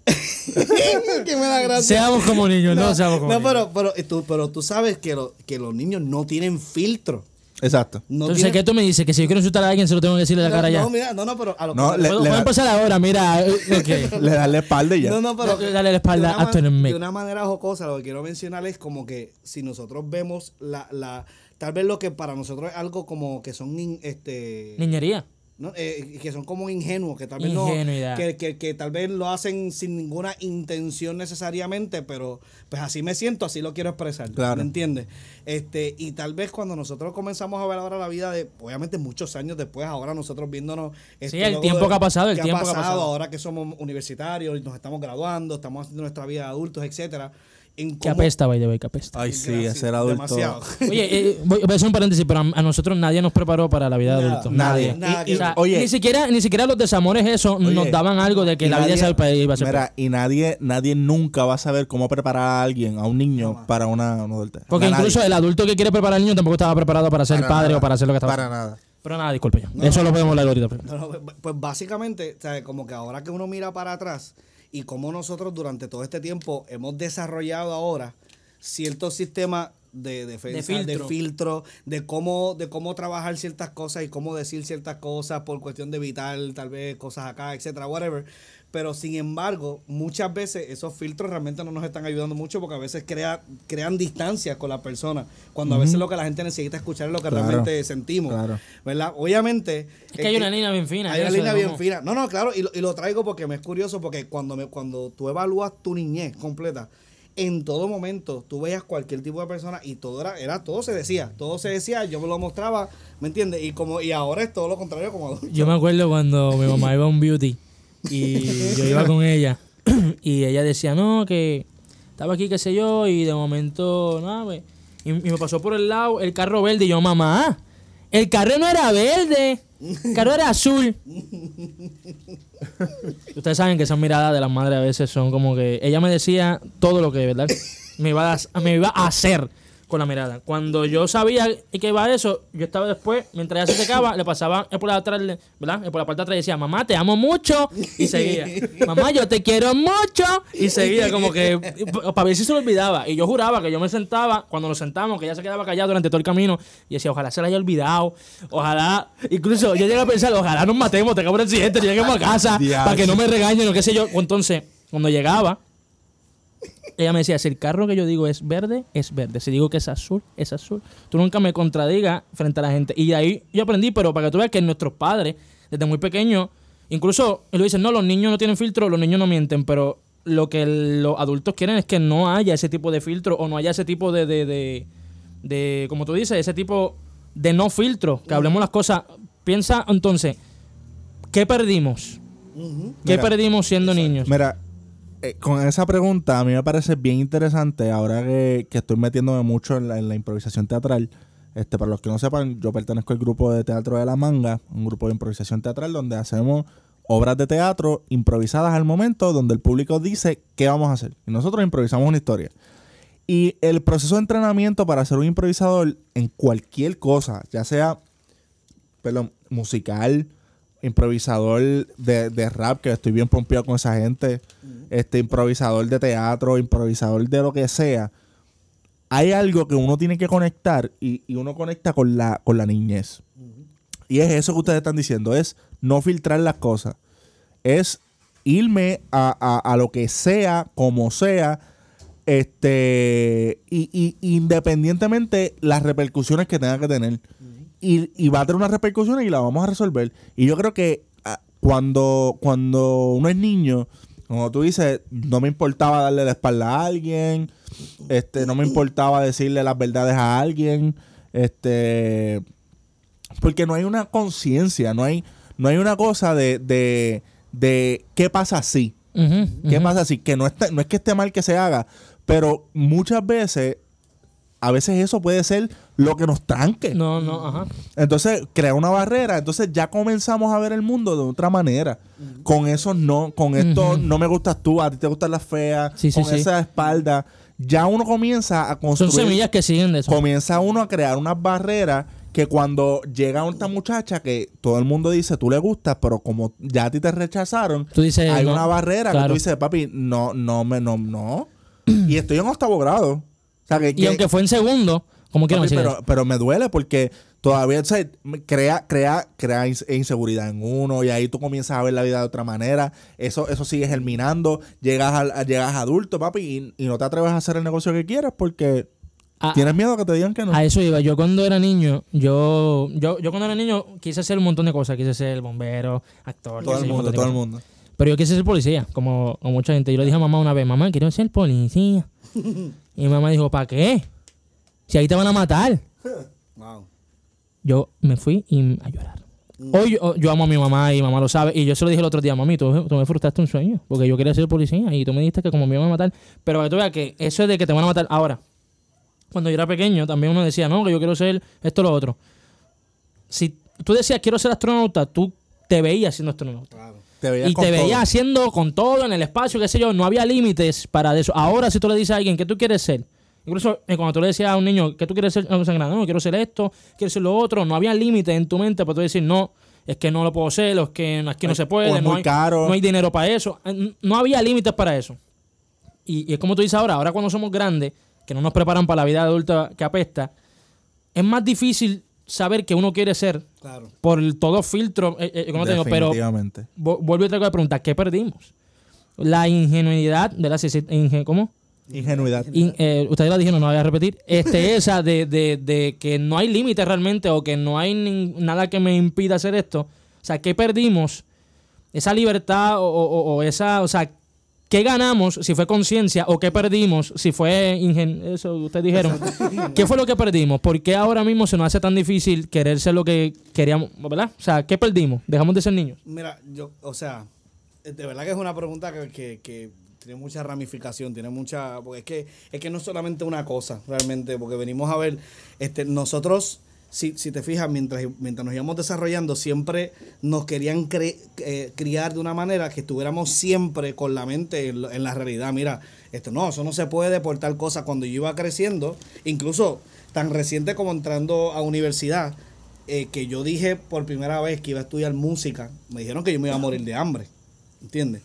que me da gracia. Seamos como niños, no, seamos como No, niños. pero, pero, eh, tú, pero tú sabes que, lo- que los niños no tienen filtro. Exacto. No Entonces, tienen- ¿qué tú me dices? Que si yo quiero insultar a alguien, se lo tengo que decir en la no, cara ya. no, mira, no, no, pero a lo No, que le- ¿Puedo, le puedo da- empezar ahora? Mira, eh, ok. Le da la espalda y ya. No, no, pero. No, dale la espalda de una a tu man- enemigo. De una manera jocosa, lo que quiero mencionar es como que si nosotros vemos la. la tal vez lo que para nosotros es algo como que son. in- este Niñería. ¿No? Eh, que son como ingenuos, que tal vez Ingenuidad. no, que, que, que tal vez lo hacen sin ninguna intención necesariamente, pero pues así me siento, así lo quiero expresar, Claro. ¿me entiendes? Este, y tal vez cuando nosotros comenzamos a ver ahora la vida de, obviamente muchos años después, ahora nosotros viéndonos este, Sí, el tiempo de- que ha pasado, el que tiempo que ha pasado. ahora que somos universitarios, y nos estamos graduando, estamos haciendo nuestra vida de adultos, etcétera. En Que cómo- apesta, by the way, que apesta. Ay, sí, Gracias, ser adulto. demasiado. Oye, eh, voy, voy a hacer un paréntesis, pero a, a nosotros nadie nos preparó para la vida de Nada, adulto. nadie. Nada Y- que- o sea, Oye. ni siquiera, ni siquiera los desamores eso Oye, nos daban algo de que y la vida nadie- iba a ser- iba a ser peor. Mira, y nadie, nadie nunca va a saber cómo preparar a alguien, a un niño, para una, una adultez. Porque Nadie. incluso el adulto que quiere preparar al niño tampoco estaba preparado para ser Para padre nada. o para hacer lo que estaba Para nada. Pero nada, disculpe ya. Eso lo podemos hablar ahorita. pero- No, no, pues- pues básicamente, o sea, como que ahora que uno mira para atrás y como nosotros durante todo este tiempo hemos desarrollado ahora ciertos sistemas de defensa, de filtro. filtro, de, cómo, de cómo trabajar ciertas cosas y cómo decir ciertas cosas por cuestión de evitar tal vez cosas acá, etcétera, whatever. Pero sin embargo, muchas veces esos filtros realmente no nos están ayudando mucho porque a veces crea, crean distancias con la persona, cuando a veces lo que la gente necesita escuchar es lo que Claro. realmente sentimos. Claro. ¿Verdad? Obviamente. Es que hay una línea bien fina. Hay una línea bien fina. No, no, claro, y lo, y lo traigo porque me es curioso, porque cuando, me, cuando tú evalúas tu niñez completa, en todo momento tú veías cualquier tipo de persona y todo era, era todo se decía, todo se decía, yo me lo mostraba, ¿me entiendes? Y como y ahora es todo lo contrario como adulto. Yo me acuerdo cuando mi mamá iba a un beauty y yo iba con ella y ella decía, no, que estaba aquí, qué sé yo, y de momento, nada, pues, y, y me pasó por el lado el carro verde y yo, mamá, el carro no era verde, el carro era azul. Ustedes saben que esas miradas de las madres a veces son como que ella me decía todo lo que, ¿verdad? Me iba a, me iba a hacer con la mirada. Cuando yo sabía que iba a eso, yo estaba después, mientras ella se secaba, le pasaba por la atrás, ¿verdad? Por la parte de atrás y decía, mamá, te amo mucho. Y seguía, mamá, yo te quiero mucho. Y seguía como que, para ver si se lo olvidaba. Y yo juraba que yo me sentaba, cuando nos sentamos, que ella se quedaba callada durante todo el camino. Y decía, ojalá se la haya olvidado. Ojalá, incluso yo llegué a pensar, ojalá nos matemos, tengamos un accidente, lleguemos a casa, para que no me regañen o qué sé yo. Entonces, cuando llegaba, ella me decía, si el carro que yo digo es verde, es verde. Si digo que es azul, es azul. Tú nunca me contradigas frente a la gente. Y de ahí yo aprendí, pero para que tú veas que nuestros padres, desde muy pequeños, incluso lo dicen, no, los niños no tienen filtro, los niños no mienten, pero lo que los adultos quieren es que no haya ese tipo de filtro o no haya ese tipo de, de, de, de, como tú dices, ese tipo de no filtro, que hablemos las cosas. Piensa entonces, ¿qué perdimos? ¿Qué Mira, perdimos siendo niños? Mira, eh, con esa pregunta a mí me parece bien interesante ahora que, que estoy metiéndome mucho en la, en la improvisación teatral. Este, para los que no sepan, yo pertenezco al grupo de teatro de la manga, un grupo de improvisación teatral donde hacemos obras de teatro improvisadas al momento, donde el público dice qué vamos a hacer. Y nosotros improvisamos una historia. Y el proceso de entrenamiento para ser un improvisador en cualquier cosa, ya sea perdón, musical, improvisador de, de rap, que estoy bien pompeado con esa gente, este improvisador de teatro, improvisador de lo que sea. Hay algo que uno tiene que conectar y, y uno conecta con la, con la niñez. Y es eso que ustedes están diciendo, es no filtrar las cosas. Es irme a, a- a lo que sea, como sea, este y, y- independientemente las repercusiones que tenga que tener. Y, y va a tener unas repercusiones y las vamos a resolver. Y yo creo que ah, cuando, cuando uno es niño, como tú dices, no me importaba darle la espalda a alguien, este, no me importaba decirle las verdades a alguien, este, porque no hay una conciencia, no hay, no hay una cosa de, de, de qué pasa si. Ujú, ¿Qué pasa así? Que no, está, no es que esté mal que se haga, pero muchas veces, a veces eso puede ser lo que nos tranque. No, no, ajá. Entonces, crea una barrera. Entonces, ya comenzamos a ver el mundo de otra manera. con eso no, con esto no me gustas tú, a ti te gustan las feas, Sí, sí, con sí. esa espalda, ya uno comienza a Son construir, semillas que siguen de eso. comienza uno a crear unas barreras que cuando llega esta muchacha que todo el mundo dice tú le gustas, pero como ya a ti te rechazaron, Tú dices, hay no, una barrera que claro. tú dices, papi, no, no, me, no, no. y estoy en octavo grado. O sea, que, Y que- aunque fue en segundo, como quiero Papi, decir. pero, pero me duele porque todavía o sea, crea, crea, crea ins- inseguridad en uno y ahí tú comienzas a ver la vida de otra manera. Eso, eso sigue germinando. Llegas, a, llegas adulto, papi, y, y no te atreves a hacer el negocio que quieres porque a, tienes miedo a que te digan que no. a eso iba. Yo cuando era niño, yo, yo, yo cuando era niño quise hacer un montón de cosas. Quise ser bombero, actor, todo el mundo, todo el mundo. Pero yo quise ser policía, como, como mucha gente. Yo le dije a mamá una vez, mamá, quiero ser policía. y mi mamá dijo, ¿para qué? Si ahí te van a matar. Wow. Yo me fui y a llorar. Hoy yo, yo amo a mi mamá y mamá lo sabe. Y yo se lo dije el otro día, mami, tú, tú me frustraste un sueño. Porque yo quería ser policía y tú me dijiste que como me iban a matar. Pero para que tú veas que eso es de que te van a matar ahora. Cuando yo era pequeño, también uno decía, no, que yo quiero ser esto o lo otro. Si tú decías, quiero ser astronauta, tú te veías siendo astronauta. Claro. Te Y te todo. veías haciendo con todo en el espacio, qué sé yo, no había límites para eso. Ahora si tú le dices a alguien, ¿qué tú quieres ser? Incluso eh, cuando tú le decías a un niño, ¿qué tú quieres ser? No, no, quiero ser esto, quiero ser lo otro. No había límites en tu mente para tú decir, no, es que no lo puedo ser, o es que aquí no se O puede, es no muy hay, caro. no hay dinero para eso. Eh, No había límites para eso. Y, y es como tú dices ahora, ahora cuando somos grandes, que no nos preparan para la vida adulta que apesta, es más difícil saber que uno quiere ser Claro. por el- todo filtro, eh, eh, como te digo, pero vuelvo la pregunta, ¿qué perdimos? La ingenuidad de la soci- inge- ¿cómo? Ingenuidad. In- eh, ustedes la dijeron, no la voy a repetir. Este, esa de, de- de que no hay límites realmente o que no hay nada que me impida hacer esto. O sea, ¿qué perdimos? Esa libertad o, o- o esa, o sea, ¿qué ganamos si fue conciencia o qué perdimos si fue ingen eso ustedes dijeron? ¿Qué fue lo que perdimos? ¿Por qué ahora mismo se nos hace tan difícil querer ser lo que queríamos, verdad? O sea, ¿qué perdimos? Dejamos de ser niños. Mira, yo, o sea, de verdad que es una pregunta que, que- que tiene mucha ramificación, tiene mucha, porque es que, es que no es solamente una cosa, realmente, porque venimos a ver, este, nosotros, si, si te fijas, mientras, mientras nos íbamos desarrollando, siempre nos querían cre- eh, criar de una manera que estuviéramos siempre con la mente en, la realidad. Mira, esto no, eso no se puede por tal cosa. Cuando yo iba creciendo, incluso tan reciente como entrando a universidad, eh, que yo dije por primera vez que iba a estudiar música, me dijeron que yo me iba a morir de hambre, ¿entiendes?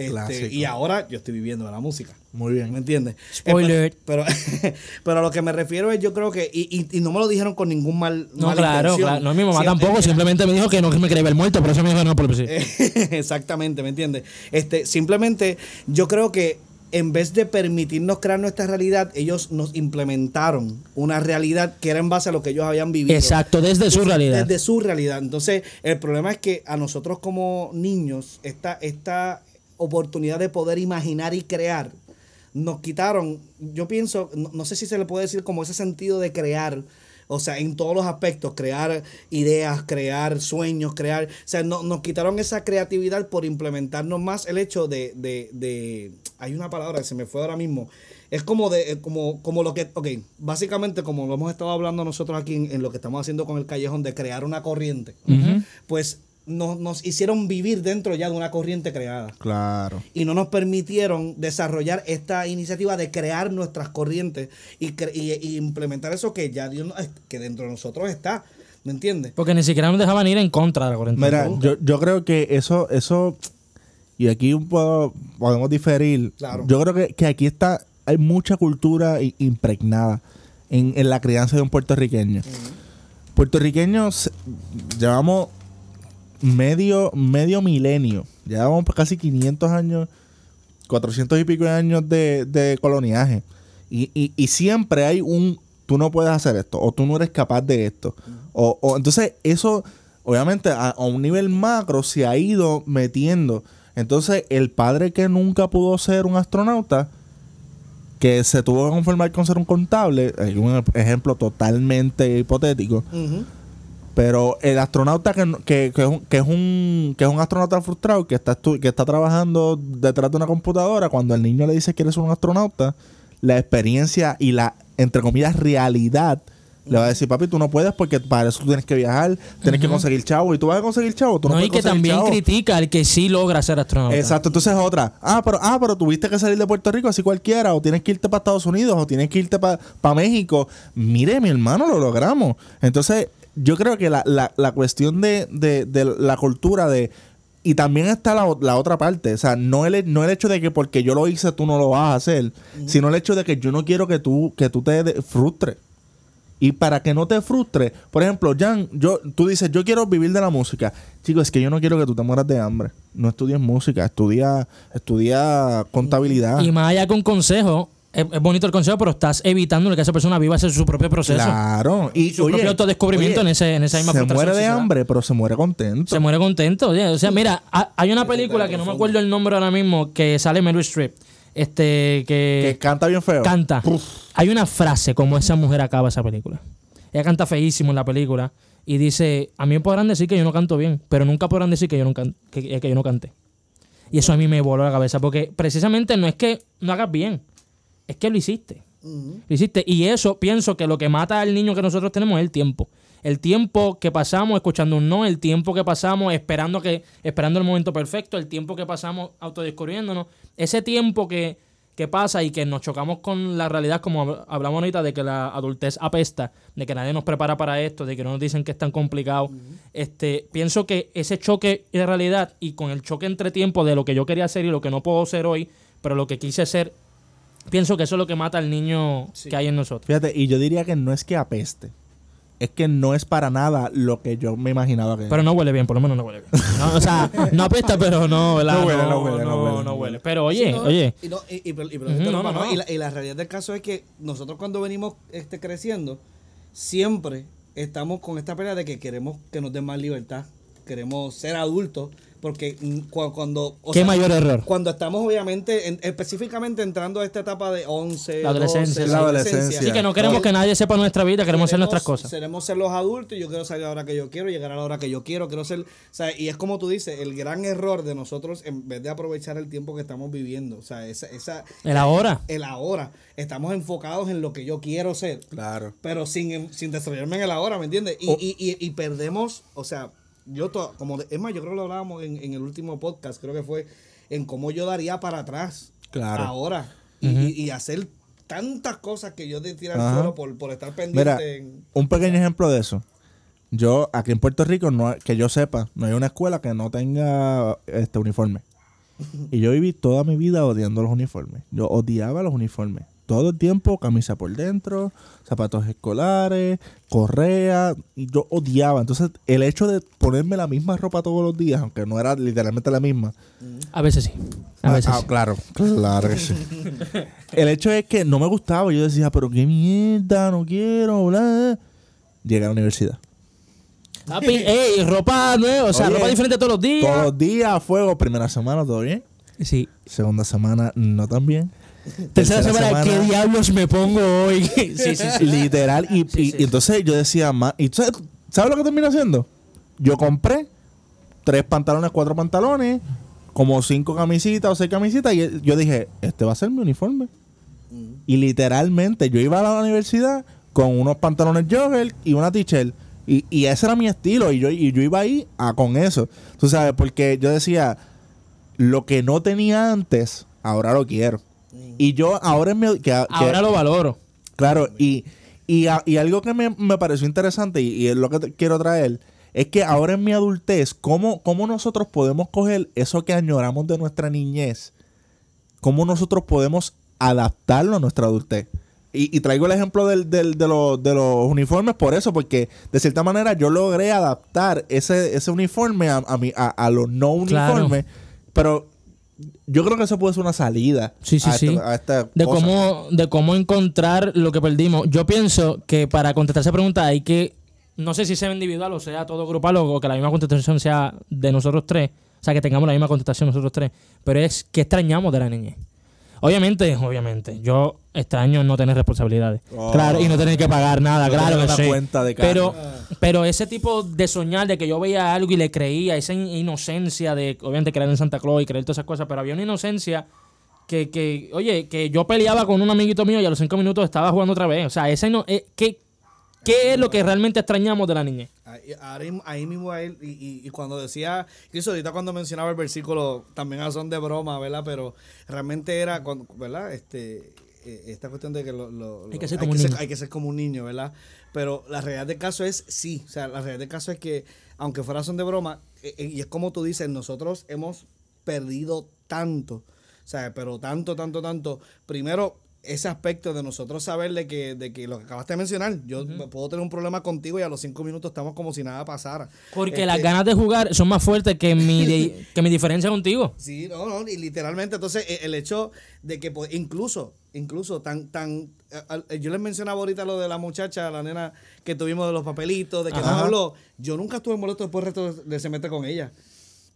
Este, y ahora yo estoy viviendo de la música. Muy bien. ¿Me entiendes? Spoiler. Eh, pero, pero, pero a lo que me refiero es, yo creo que, y, y, y no me lo dijeron con ningún mal. No, mala claro, claro. No, mi mamá tampoco, simplemente me dijo que no que me quería ver muerto, pero eso me dijo no por sí. Eh, Exactamente, ¿me entiendes? Este, simplemente yo creo que en vez de permitirnos crear nuestra realidad, ellos nos implementaron una realidad que era en base a lo que ellos habían vivido. Exacto, desde su realidad. Desde su realidad. Entonces, el problema es que a nosotros como niños, esta, esta oportunidad de poder imaginar y crear, nos quitaron, yo pienso, no, no sé si se le puede decir como ese sentido de crear, o sea, en todos los aspectos, crear ideas, crear sueños, crear, o sea, no- nos quitaron esa creatividad por implementarnos más el hecho de, de, de- hay una palabra que se me fue ahora mismo, es como de, eh, como, como lo que, ok, básicamente como lo hemos estado hablando nosotros aquí en, en lo que estamos haciendo con el callejón de crear una corriente, pues nos, nos hicieron vivir dentro ya de una corriente creada Claro. y no nos permitieron desarrollar esta iniciativa de crear nuestras corrientes y, cre- y- y implementar eso que ya Dios nos- que dentro de nosotros está. ¿Me entiendes? Porque ni siquiera nos dejaban ir en contra de la cuarentena. Mira, yo, yo creo que eso, eso, y aquí un poco podemos diferir. Claro. Yo creo que, que aquí está, hay mucha cultura impregnada en, en la crianza de un puertorriqueño. Puertorriqueños llevamos medio, medio milenio, llevamos casi 500 años, 400 y pico de años de, de coloniaje. Y, y, y siempre hay un, tú no puedes hacer esto, o tú no eres capaz de esto. O, o entonces eso, obviamente, a, a un nivel macro se ha ido metiendo. Entonces, el padre que nunca pudo ser un astronauta, que se tuvo que conformar con ser un contable, es un ejemplo totalmente hipotético. Pero el astronauta que, que, que es, un, que, es un, que es un astronauta frustrado, que está, estu- que está trabajando detrás de una computadora, cuando el niño le dice que eres un astronauta, la experiencia y la, entre comillas, realidad Le va a decir, papi, tú no puedes porque para eso tú tienes que viajar, tienes que conseguir chavo. Y tú vas a conseguir chavo, tú no, No, y que también chavo. critica al que sí logra ser astronauta. Exacto, entonces otra. Ah, pero, ah, pero tuviste que salir de Puerto Rico así cualquiera, o tienes que irte para Estados Unidos, o tienes que irte para México. Mire, mi hermano, lo logramos. Entonces, yo creo que la, la, la cuestión de, de, de la cultura de. Y también está la, la otra parte. O sea, no el, no el hecho de que porque yo lo hice tú no lo vas a hacer, sino el hecho de que yo no quiero que tú, que tú te frustres. Y para que no te frustres, por ejemplo, Jan, yo, tú dices, yo quiero vivir de la música. Chicos, es que yo no quiero que tú te mueras de hambre. No estudies música, estudia, estudia contabilidad. Y más allá con consejo, es, es bonito el consejo, pero estás evitando que esa persona viva ese- su propio proceso. Claro. Y Su propio autodescubrimiento en ese- en esa misma Se muere de hambre, pero se muere contento. Se muere contento. oye. O sea, mira, ha- hay una película que no me acuerdo el nombre ahora mismo, que sale Meryl Streep. Este, que que canta bien feo. canta. Hay una frase como esa mujer acaba esa película. Ella canta feísimo en la película y dice, a mí me podrán decir que yo no canto bien, pero nunca podrán decir que yo no, can- que, que yo no canté. Y eso a mí me voló la cabeza, porque precisamente no es que no hagas bien, es que lo hiciste. Lo hiciste. Y eso pienso que lo que mata al niño que nosotros tenemos es el tiempo. El tiempo que pasamos escuchando un no, el tiempo que pasamos esperando que esperando el momento perfecto, el tiempo que pasamos autodescubriéndonos, ese tiempo que, que pasa y que nos chocamos con la realidad, como hab- hablamos ahorita, de que la adultez apesta, de que nadie nos prepara para esto, de que no nos dicen que es tan complicado. este, pienso que ese choque de realidad y con el choque entre tiempo de lo que yo quería hacer y lo que no puedo ser hoy, pero lo que quise ser, pienso que eso es lo que mata al niño que hay en nosotros. Fíjate, y yo diría que no es que apeste. Es que no es para nada lo que yo me imaginaba que Pero no huele bien, por lo menos no huele bien. No, o sea, no apesta, pero no, ¿verdad? No huele, no no, huele, no no, huele, no no huele. Pero oye, Sí, oye, Y, no, y, y, y- y- pero Ujú, interrumpa, no, no, ¿no? Y, no. la, y la realidad del caso es que nosotros cuando venimos este, creciendo, siempre estamos con esta pelea de que queremos que nos den más libertad, queremos ser adultos, porque cu- cuando... o qué sea, mayor error. Cuando estamos obviamente, en- específicamente entrando a esta etapa de 11, La adolescencia. 12, La adolescencia. Sí, que no queremos que nadie sepa nuestra vida, queremos hacer nuestras cosas. Queremos ser los adultos y yo quiero salir a la hora que yo quiero, llegar a la hora que yo quiero, quiero ser, o sea, y es como tú dices, el gran error de nosotros en vez de aprovechar el tiempo que estamos viviendo, o sea, esa, esa El ahora. el ahora, estamos enfocados en lo que yo quiero ser, Claro. pero sin, sin desarrollarme en el ahora, ¿me entiendes? Y, y, y, y perdemos, o sea, yo, to- como, de- es más, yo creo que lo hablábamos en, en el último podcast, creo que fue en cómo yo daría para atrás, Claro. ahora, y, y- y hacer tantas cosas que yo te tiro al suelo por, por estar pendiente Mira, en... un pequeño ejemplo de eso. Yo, aquí en Puerto Rico, no, que yo sepa, no hay una escuela que no tenga este uniforme. Y yo viví toda mi vida odiando los uniformes. Yo odiaba los uniformes. Todo el tiempo, camisa por dentro, zapatos escolares, correa, y yo odiaba. Entonces, el hecho de ponerme la misma ropa todos los días, aunque no era literalmente la misma, A veces sí. A Ah, veces ah, sí. claro, claro que sí. El hecho es que no me gustaba. Yo decía, pero qué mierda, no quiero, bla. Llegué a la universidad. Papi, ey, ropa nueva, o sea, Oye, ropa diferente todos los días. Todos los días fuego. Primera semana, todo bien. Sí. Segunda semana, no tan bien. Tercera semana, ¿qué diablos me pongo hoy? sí, sí, sí. Literal. Y, Sí, y- sí, y entonces yo decía, ma- ¿y tú sabes, sabes lo que terminé haciendo? Yo compré tres pantalones, cuatro pantalones, como cinco camisitas o seis camisitas. Y yo dije, este va a ser mi uniforme. Y literalmente yo iba a la universidad con unos pantalones jogger y una t-shirt. Y, y ese era mi estilo. Y yo, y yo iba ahí a, con eso. Tú sabes, porque yo decía, lo que no tenía antes, ahora lo quiero. Y yo ahora en mi... Que, que- Ahora lo valoro. Claro, y, y, y algo que me, me pareció interesante y, y es lo que te- quiero traer, es que ahora en mi adultez, ¿cómo, ¿cómo nosotros podemos coger eso que añoramos de nuestra niñez? ¿Cómo nosotros podemos adaptarlo a nuestra adultez? Y, y traigo el ejemplo del, del- de, los, de los uniformes por eso, porque de cierta manera yo logré adaptar ese, ese uniforme a, a, mi- a, a los no Claro. uniformes, pero yo creo que eso puede ser una salida Sí, sí, a, sí. esta- a esta de cosa. cómo, de cómo encontrar lo que perdimos. Yo pienso que para contestar esa pregunta hay que, no sé si sea individual o sea todo grupal o que la misma contestación sea de nosotros tres, o sea que tengamos la misma contestación nosotros tres, pero es que extrañamos de la niñez. Obviamente, obviamente, yo extraño no tener responsabilidades. Oh. Claro, y no tener que pagar nada, No claro que sí. cuenta de pero, pero ese tipo de soñar de que yo veía algo y le creía, esa in- inocencia de, obviamente, creer en Santa Claus y creer todas esas cosas, pero había una inocencia que, que, oye, que yo peleaba con un amiguito mío y a los cinco minutos estaba jugando otra vez. O sea, esa ino- eh, ¿qué, ¿Qué es lo que realmente extrañamos de la niñez? Ahí, ahí- mismo a él, y, y- y cuando decía, incluso ahorita cuando mencionaba el versículo, también a son de broma, ¿verdad? Pero realmente era, cuando- ¿verdad? Este, eh, esta cuestión de que lo- lo- Hay lo- que ser como un niño. hay que ser como un niño, ¿verdad? Pero la realidad del caso es sí, o sea, la realidad del caso es que, aunque fuera son de broma, eh, eh, y es como tú dices, nosotros hemos perdido tanto, o sea, pero tanto, tanto, tanto. Primero, ese aspecto de nosotros saber de que, de que lo que acabaste de mencionar, yo puedo tener un problema contigo y a los cinco minutos estamos como si nada pasara. Porque Este, las ganas de jugar son más fuertes que mi, de- que mi diferencia contigo. Sí, no, no, y literalmente, entonces e- el hecho de que pues, incluso, incluso tan, tan, yo les mencionaba ahorita lo de la muchacha, la nena que tuvimos de los papelitos, de que Ajá. no habló, yo nunca estuve molesto después del resto de se mete con ella.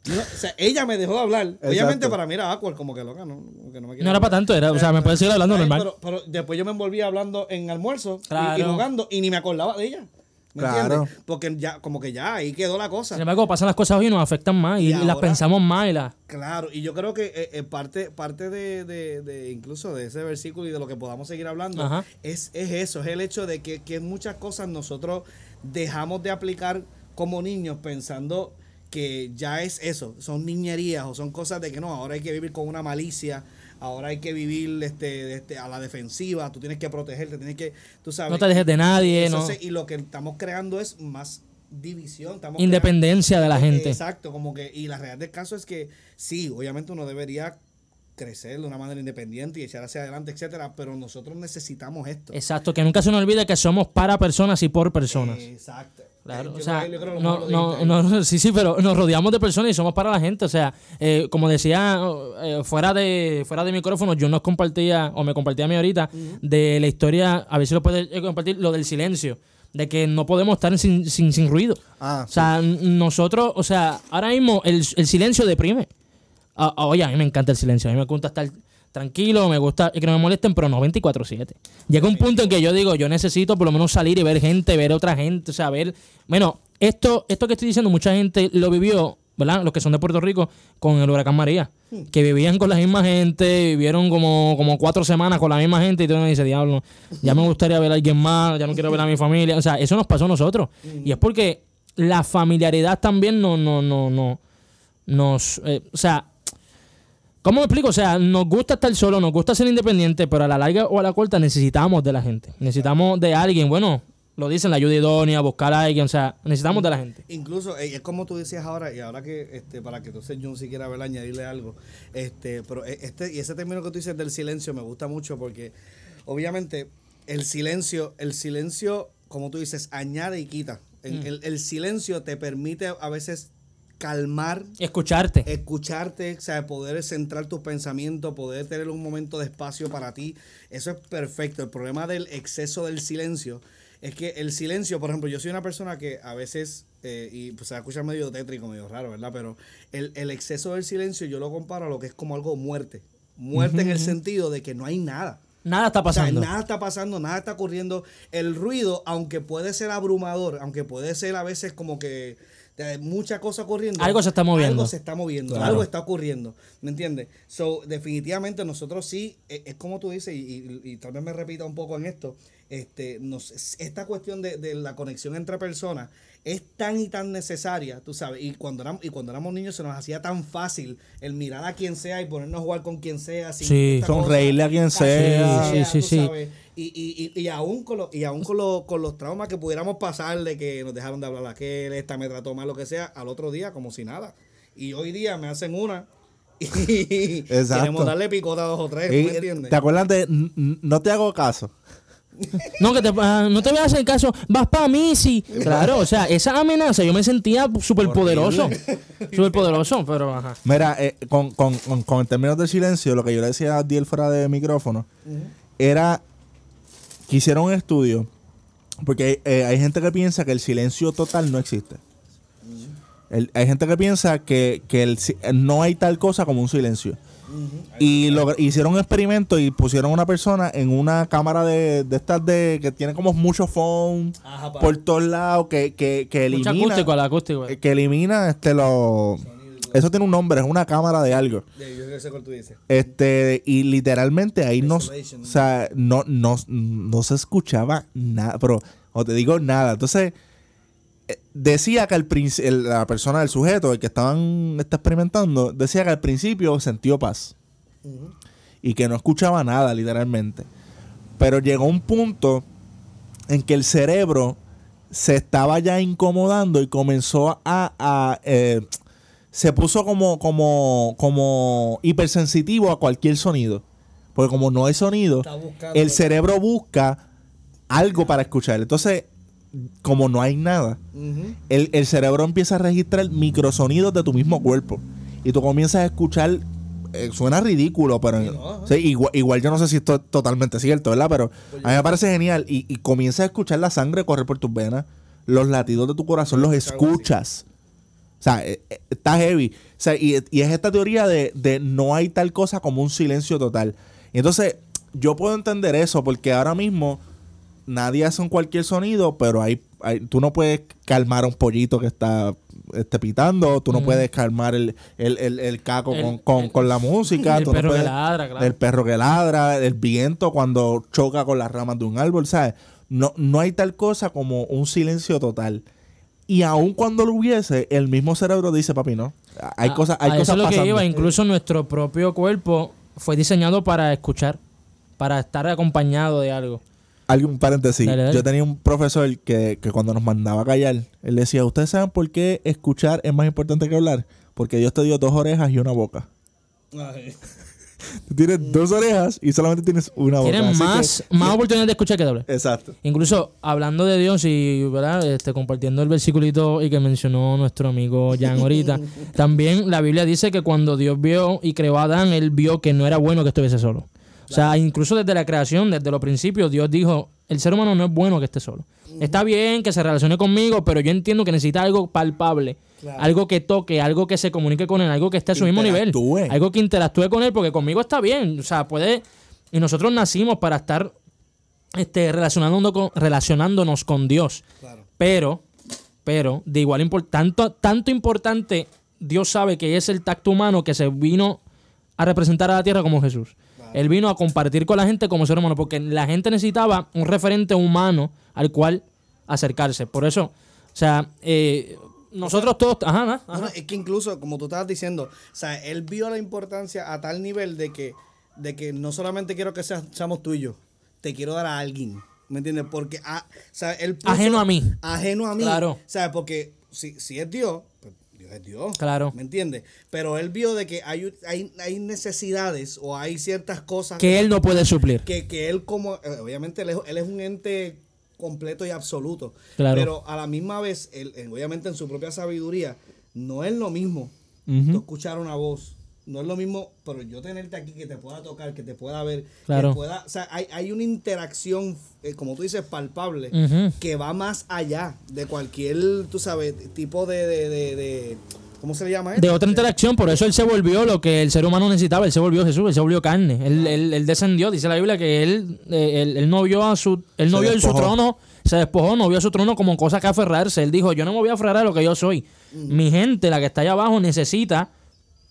No, o sea, ella me dejó de hablar. Obviamente para mí era awkward, como que loca, no, que no me quiere No era para tanto, era, o sea, me puedes seguir hablando Ay, normal. Pero, pero después yo me envolví hablando en almuerzo y- jugando y ni me acordaba de ella. ¿Me Claro. entiendes? Porque ya, como que ya ahí quedó la cosa. Sin embargo, pasan las cosas hoy y nos afectan más y, Y y las pensamos más y las... Claro, y yo creo que eh, eh, parte, parte de, de- de incluso de ese versículo y de lo que podamos seguir hablando es, es eso, es el hecho de que, que muchas cosas nosotros dejamos de aplicar como niños pensando que ya es eso, son niñerías o son cosas de que no, ahora hay que vivir con una malicia, ahora hay que vivir este, este, a la defensiva, tú tienes que protegerte, tienes que, tú sabes. No te dejes de nadie, no. y lo que estamos creando es más división, estamos Independencia de la creando- gente. Exacto, como que, y la realidad del caso es que sí, obviamente uno debería crecer de una manera independiente y echar hacia adelante, etcétera, pero nosotros necesitamos esto. Exacto, que nunca se nos olvide que somos para personas y por personas. Exacto. Claro, Yo o sea, no, no, no, sí, sí, pero nos rodeamos de personas y somos para la gente. O sea, eh, como decía, eh, fuera de fuera de micrófono, yo nos compartía, o me compartía a mí ahorita, de la historia, a ver si lo puedes eh, compartir, lo del silencio, de que no podemos estar sin, sin, sin ruido. Ah, O sea, nosotros, o sea, ahora mismo el, el silencio deprime. Ah, ah, oye, a mí me encanta el silencio, a mí me gusta estar tranquilo, me gusta y que no me molesten, pero no 24/7. Llega un punto en que yo digo, yo necesito por lo menos salir y ver gente, ver otra gente, o sea, ver... Bueno, esto, esto que estoy diciendo, mucha gente lo vivió, ¿verdad? Los que son de Puerto Rico, con el huracán María. Que vivían con la misma gente, vivieron como, como cuatro semanas con la misma gente y tú me dices, diablo, ya me gustaría ver a alguien más, ya no quiero ver a mi familia. O sea, eso nos pasó a nosotros. Y es porque la familiaridad también no, no, no, no, nos, eh, o sea, ¿cómo me explico? O sea, nos gusta estar solo, nos gusta ser independiente, pero a la larga o a la corta necesitamos de la gente. Necesitamos de alguien, bueno, lo dicen, la ayuda idónea, buscar a alguien, o sea, necesitamos de la gente. Incluso, eh, es como tú decías ahora, y ahora que, este, para que entonces Jun si quiera ver, añadirle algo, este, pero eh, este, y ese término que tú dices del silencio me gusta mucho porque, obviamente, el silencio, el silencio, como tú dices, añade y quita. El- el silencio te permite a veces calmar Escucharte. escucharte, o sea, poder centrar tus pensamientos, poder tener un momento de espacio para ti, eso es perfecto. El problema del exceso del silencio es que el silencio, por ejemplo, yo soy una persona que a veces, eh, y pues se va a escuchar medio tétrico, medio raro, ¿verdad? Pero el, el exceso del silencio yo lo comparo a lo que es como algo muerte. Muerte en el sentido de que no hay nada. Nada está O sea, pasando. nada está pasando, nada está ocurriendo. El ruido, aunque puede ser abrumador, aunque puede ser a veces como que eh, mucha cosa ocurriendo. Algo se está moviendo. Algo se está moviendo, Claro. algo está ocurriendo. ¿Me entiendes? So, definitivamente nosotros sí, eh, es, como tú dices, y, y- y tal vez me repita un poco en esto, este, nos, esta cuestión de, de la conexión entre personas es tan y tan necesaria, tú sabes, y cuando éramos, y cuando éramos niños se nos hacía tan fácil el mirar a quien sea y ponernos a jugar con quien sea, sin Sí. cosa, Sonreírle a quien sea. Sí, sí, sí. sabes. Y, y, y, y aún, con, los, y aún con, los, con los traumas que pudiéramos pasar de que nos dejaron de hablar a aquel, esta me trató mal, lo que sea, al otro día como si nada. Y hoy día me hacen una y Exacto. queremos darle picota a dos o tres, ¿tú Y, me entiendes? ¿Te acuerdas de No te hago caso? No, que te, ah, no te veas el caso, vas para mí, sí. Claro, o sea, esa amenaza yo me sentía súper poderoso. Súper poderoso, pero ajá. Mira, eh, con, con, con, con el término del silencio, lo que yo le decía a Diel fuera de micrófono, era que hicieron un estudio, porque eh, hay gente que piensa que el silencio total no existe. El- hay gente que piensa que, que el no hay tal cosa como un silencio. Y lo- hicieron un experimento y pusieron a una persona en una cámara de, de estas de que tiene como mucho Ajá, pa- por todos lados que, que, que Mucho elimina acústico, al acústico. eh, que elimina este lo eso tiene un nombre, es una cámara de algo. De- yo sé cuál tú dices. Este, y literalmente ahí no, o sea, no, no, no se escuchaba nada, pero o te digo nada. Entonces, decía que al el- la persona, el sujeto, el que estaban está experimentando, decía que al principio sintió paz y que no escuchaba nada, literalmente. Pero llegó un punto en que el cerebro se estaba ya incomodando y comenzó a, a, eh, se puso como, como, como hipersensitivo a cualquier sonido. Porque como no hay sonido, el cerebro busca algo para escuchar. Entonces, como no hay nada, el, el cerebro empieza a registrar microsonidos de tu mismo cuerpo. Y tú comienzas a escuchar. eh, suena ridículo, pero. Sí, no, ajá. sí, igual, igual yo no sé si esto es totalmente cierto, ¿verdad? Pero Pues a mí me parece genial. Y, y comienzas a escuchar la sangre correr por tus venas. Los latidos de tu corazón los escuchas. O sea, eh, eh, está heavy. O sea, y, y es esta teoría de, de no hay tal cosa como un silencio total. Y entonces, yo puedo entender eso porque ahora mismo nadie hace un cualquier sonido, pero hay, hay- tú no puedes calmar a un pollito que está este, pitando, tú no Mm. puedes calmar el, el, el, el caco El- con, con- con la música. el tú no perro que ladra, claro. El perro que ladra, el viento cuando choca con las ramas de un árbol, ¿sabes? No, no hay tal cosa como un silencio total. Y aun cuando lo hubiese, el mismo cerebro dice, papi, no. Hay A- cosas, hay a cosas eso es lo que iba. Incluso nuestro propio cuerpo fue diseñado para escuchar, para estar acompañado de algo. Algún paréntesis. Dale, dale. Yo tenía un profesor que, que cuando nos mandaba a callar, él decía, ¿ustedes saben por qué escuchar es más importante que hablar? Porque Dios te dio dos orejas y una boca. Ay. Tú tienes dos orejas y solamente tienes una boca. Tienen Así que- más, más oportunidades de escuchar que de hablar. Exacto. Incluso hablando de Dios y ¿verdad? Este, compartiendo el versiculito y que mencionó nuestro amigo Jan ahorita, también la Biblia dice que cuando Dios vio y creó a Adán, él vio que no era bueno que estuviese solo. O sea, incluso desde la creación, desde los principios, Dios dijo, el ser humano no es bueno que esté solo. Está bien que se relacione conmigo, pero yo entiendo que necesita algo palpable, Claro. algo que toque, algo que se comunique con él, algo que esté a su mismo nivel, algo que interactúe con él, porque conmigo está bien. O sea, puede... Y nosotros nacimos para estar este, relacionándonos, con, relacionándonos con Dios. Claro. Pero, pero, de igual tanto, tanto importante, Dios sabe que es el tacto humano que se vino a representar a la tierra como Jesús. Él vino a compartir con la gente como ser humano, porque la gente necesitaba un referente humano al cual acercarse. Por eso, o sea, eh, nosotros todos. Ajá, ajá, No, es que incluso, como tú estabas diciendo, o sea, él vio la importancia a tal nivel de que, de que no solamente quiero que seas- seamos tú y yo, te quiero dar a alguien. ¿Me entiendes? Porque, ah, o sea, él puso- Ajeno a mí. Ajeno a mí. Claro. O sea, porque si, si es Dios, pues Dios es Dios. Claro. ¿Me entiendes? Pero él vio de que hay, hay, hay necesidades o hay ciertas cosas Que él no puede suplir. que, que él como, eh, obviamente él es, él es un ente completo y absoluto. Claro. Pero a la misma vez, él, él, obviamente en su propia sabiduría, no es lo mismo Ujú. tú escuchar una voz. No es lo mismo, pero yo tenerte aquí que te pueda tocar, que te pueda ver, Claro. que pueda, o sea, hay, hay una interacción, eh, como tú dices, palpable, que va más allá de cualquier, tú sabes, tipo de, de, de, de- ¿cómo se le llama De esto? otra interacción, por eso él se volvió lo que el ser humano necesitaba, él se volvió Jesús, él se volvió carne, él, él- él descendió, dice la Biblia que él, eh, él, él no vio a su, él no Se vio en su trono, se despojó, no vio a su trono como cosa que aferrarse, él dijo, yo no me voy a aferrar a lo que yo soy, mi gente, la que está allá abajo, necesita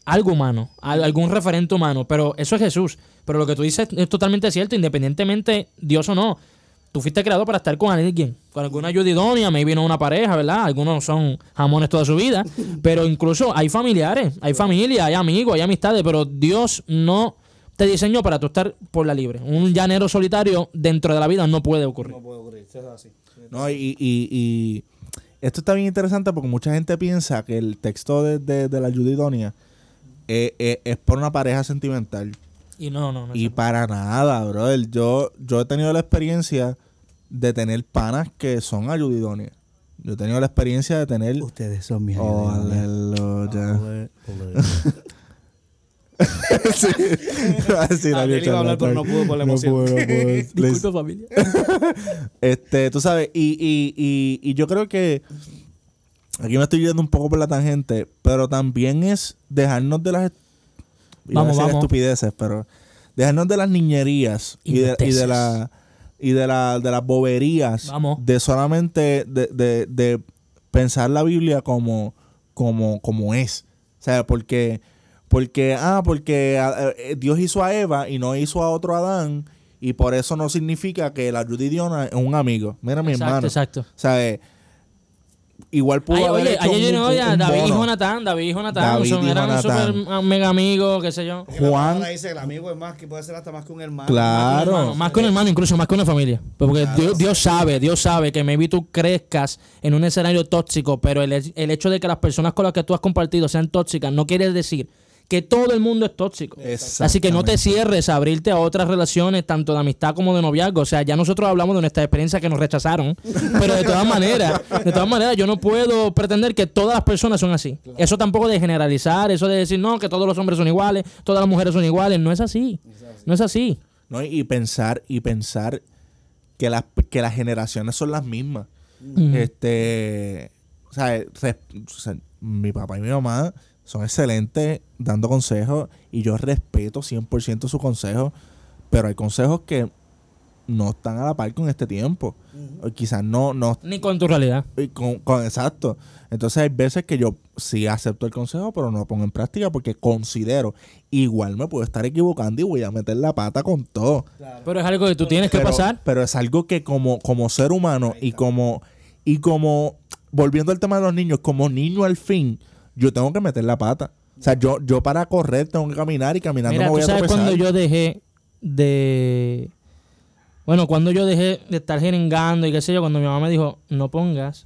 algo humano, al- algún referente humano, pero eso es Jesús, pero lo que tú dices es totalmente cierto, independientemente Dios o no, tú fuiste creado para estar con alguien, con alguna ayuda idónea, me vino una pareja, ¿verdad? Algunos son jamones toda su vida, pero incluso hay familiares, hay familia, hay amigos, hay amistades, pero Dios no te diseñó para tú estar por la libre. Un llanero solitario dentro de la vida no puede ocurrir. No puede ocurrir, eso es así. No, y, y- y esto está bien interesante porque mucha gente piensa que el texto de, de- de la ayuda idónea eh, eh, es por una pareja sentimental. Y no, no, no. Y eso- para nada, brother. Yo, yo he tenido la experiencia de tener panas que son ayuda idónea. Yo he tenido la experiencia de tener... Ustedes son mis Oh, aleluya. sí. Iba a decir Ah, él iba a hablar, pero no pudo por la emoción. no pudo. Les- Disculpa, familia. Este, tú sabes, y, y, y, y yo creo que aquí me estoy yendo un poco por la tangente, pero también es dejarnos de las Vamos, vamos. estupideces, pero dejarnos de las niñerías y de, y de Idioteces. la y de la de las boberías Vamos. de solamente de, de, de pensar la Biblia como como como es. O sea, porque porque ah, porque ah, eh, Dios hizo a Eva y no hizo a otro Adán Y por eso no significa que la Diona es un amigo. Mira, mi Exacto, hermano. exacto. O sea, igual pudo Ay, haber oye, hecho ayer yo un- no, ya, un David y. Jonathan, David y Jonathan, David son- y eran Jonathan. ah, mega amigos, qué sé yo. Juan- dice que el amigo es más que puede ser hasta más que un hermano. Claro. Hermano, más que un hermano, incluso más que una familia. Porque Dios, Dios sabe, Dios sabe que maybe tú crezcas en un escenario tóxico, pero el, el hecho de que las personas con las que tú has compartido sean tóxicas no quiere decir que todo el mundo es tóxico. Así que no te cierres a abrirte a otras relaciones, tanto de amistad como de noviazgo. O sea, ya nosotros hablamos de nuestra experiencia que nos rechazaron, pero de todas maneras, de todas maneras, yo no puedo pretender que todas las personas son así. Eso tampoco de generalizar, eso de decir, no, que todos los hombres son iguales, todas las mujeres son iguales, no es así. No es así. ¿no? Y pensar, y pensar que las, que las generaciones son las mismas. Este, o sea, res- o sea, mi papá y mi mamá son excelentes dando consejos y yo respeto 100% sus consejos, pero hay consejos que no están a la par con este tiempo. O quizás no, no Ni con tu realidad. y con, con- exacto. Entonces hay veces que yo sí acepto el consejo, pero no lo pongo en práctica porque considero igual me puedo estar equivocando y voy a meter la pata con todo. Pero es algo que tú tienes que pasar. pero es algo que como, como ser humano y como, y como, volviendo al tema de los niños, como niño al fin, yo tengo que meter la pata. O sea, yo, yo para correr tengo que caminar y caminando Mira, me voy tú a sabes tropezar. cuando yo dejé de... Bueno, cuando yo dejé de estar jeringando y qué sé yo, cuando mi mamá me dijo, no pongas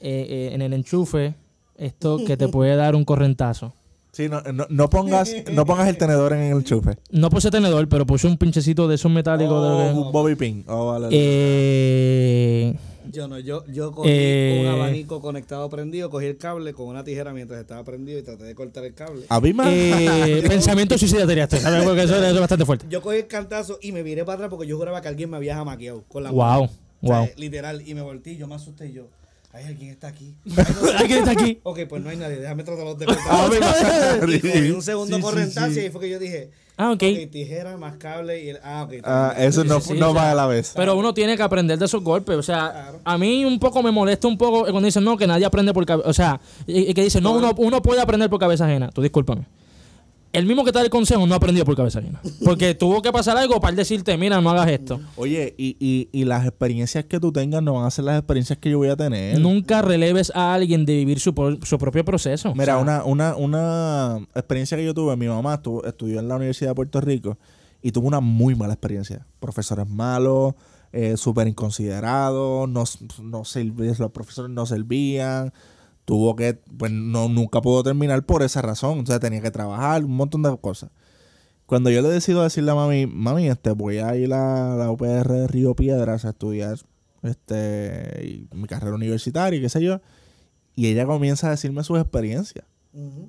eh, eh, en el enchufe esto que te puede dar un correntazo. Sí, no, no, no pongas, no pongas el tenedor en el chufe. No puse tenedor, pero puse un pinchecito de esos metálicos. de que- Un Bobby Pin. Oh, vale. Eh, Yo no, yo, yo cogí Eh. un abanico conectado prendido, cogí el cable con una tijera mientras estaba prendido y traté de cortar el cable. A mí me... eh, pensamiento suicida te ¿sabes? Porque eso, eso es bastante fuerte. Yo cogí el cantazo y me viré para atrás porque yo juraba que alguien me había jamaqueado con la mano. Wow, O sea, wow. literal, y me volteé y yo me asusté y yo. Ay, alguien está aquí. ¿Alguien está aquí? Ok, pues no hay nadie, déjame tratar de A mí cortar. me- y un segundo Sí, sí, correntazo sí. y ahí fue que yo dije, Ah, ok. ok, tijera más cable y el... Ah, ok. Ah, eso no, Sí, sí, no o va sea, a la vez. Pero uno tiene que aprender de esos golpes. O sea, Claro. a mí un poco me molesta un poco cuando dicen, no, que nadie aprende por cabeza. O sea, y, y que dicen, no, uno, uno puede aprender por cabeza ajena. Tú discúlpame. El mismo que te da el consejo no aprendió por cabeza ajena. Porque tuvo que pasar algo para él decirte, mira, no hagas esto. Oye, y, y, y las experiencias que tú tengas no van a ser las experiencias que yo voy a tener. Nunca releves a alguien de vivir su, pro- su propio proceso. Mira, O sea, una, una, una experiencia que yo tuve, mi mamá estuvo- estudió en la Universidad de Puerto Rico y tuvo una muy mala experiencia. Profesores malos, eh, súper inconsiderados, no, no los profesores no servían. Tuvo que, pues no, nunca pudo terminar por esa razón. O sea, tenía que trabajar, un montón de cosas. Cuando yo le decido decirle a mami, mami, este, voy a ir a la UPR de Río Piedras a estudiar este mi carrera universitaria y qué sé yo. Y ella comienza a decirme sus experiencias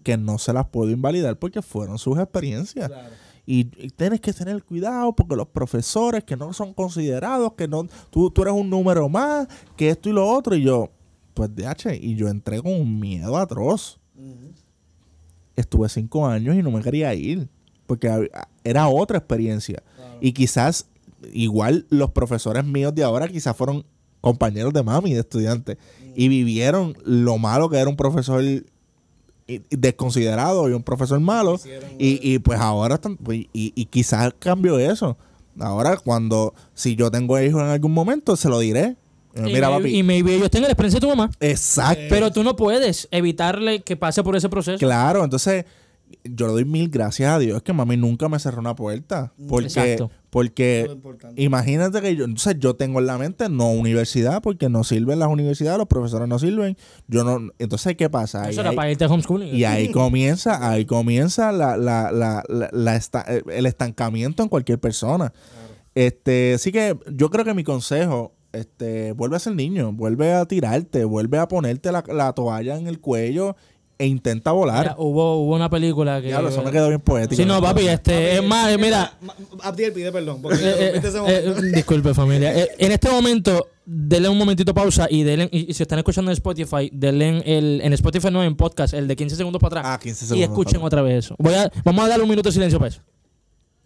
que no se las puedo invalidar porque fueron sus experiencias. Claro. Y, y tienes que tener cuidado porque los profesores que no son considerados, que no, tú, tú eres un número más, que esto y lo otro. Y yo, pues DH, y yo entré con un miedo atroz. Estuve cinco años y no me quería ir porque era otra experiencia. Claro. Y quizás, igual los profesores míos de ahora quizás fueron compañeros de mami, de estudiantes, y vivieron lo malo que era un profesor desconsiderado y un profesor malo. Hicieron, Y, y pues ahora están, pues, y, y quizás cambió eso. Ahora, cuando, si yo tengo hijos en algún momento, se lo diré. Eh, y, Mira, maybe- papi. y maybe ellos tengan la experiencia de tu mamá. Exacto. Pero tú no puedes evitarle que pase por ese proceso. Claro, entonces yo le doy mil gracias a Dios que mami nunca me cerró una puerta. Porque, Exacto. Porque imagínate que yo, entonces yo tengo en la mente no universidad, porque no sirven las universidades, los profesores no sirven. Yo no, entonces ¿qué pasa? Ahí- Eso era ahí- para irte a homeschooling. y ahí comienza, ahí comienza la, la, la, la- la esta- el estancamiento en cualquier persona. Este, así que yo creo que mi consejo, este, vuelve a ser niño, vuelve a tirarte, vuelve a ponerte la, la toalla en el cuello e intenta volar. Mira, hubo, hubo una película que. Diablo, eso me quedó bien poético. Sí, no, papi, este, es más, eh, mira. Abdiel pide perdón. Porque eh, eh, eh, disculpe, familia. Eh, en este momento, denle un momentito pausa y denle, y, y si están escuchando en Spotify, denle en el, en Spotify no en podcast, el de 15 segundos para atrás. Ah, 15 y segundos, escuchen papi. otra vez eso. Voy a, vamos a darle un minuto de silencio para eso.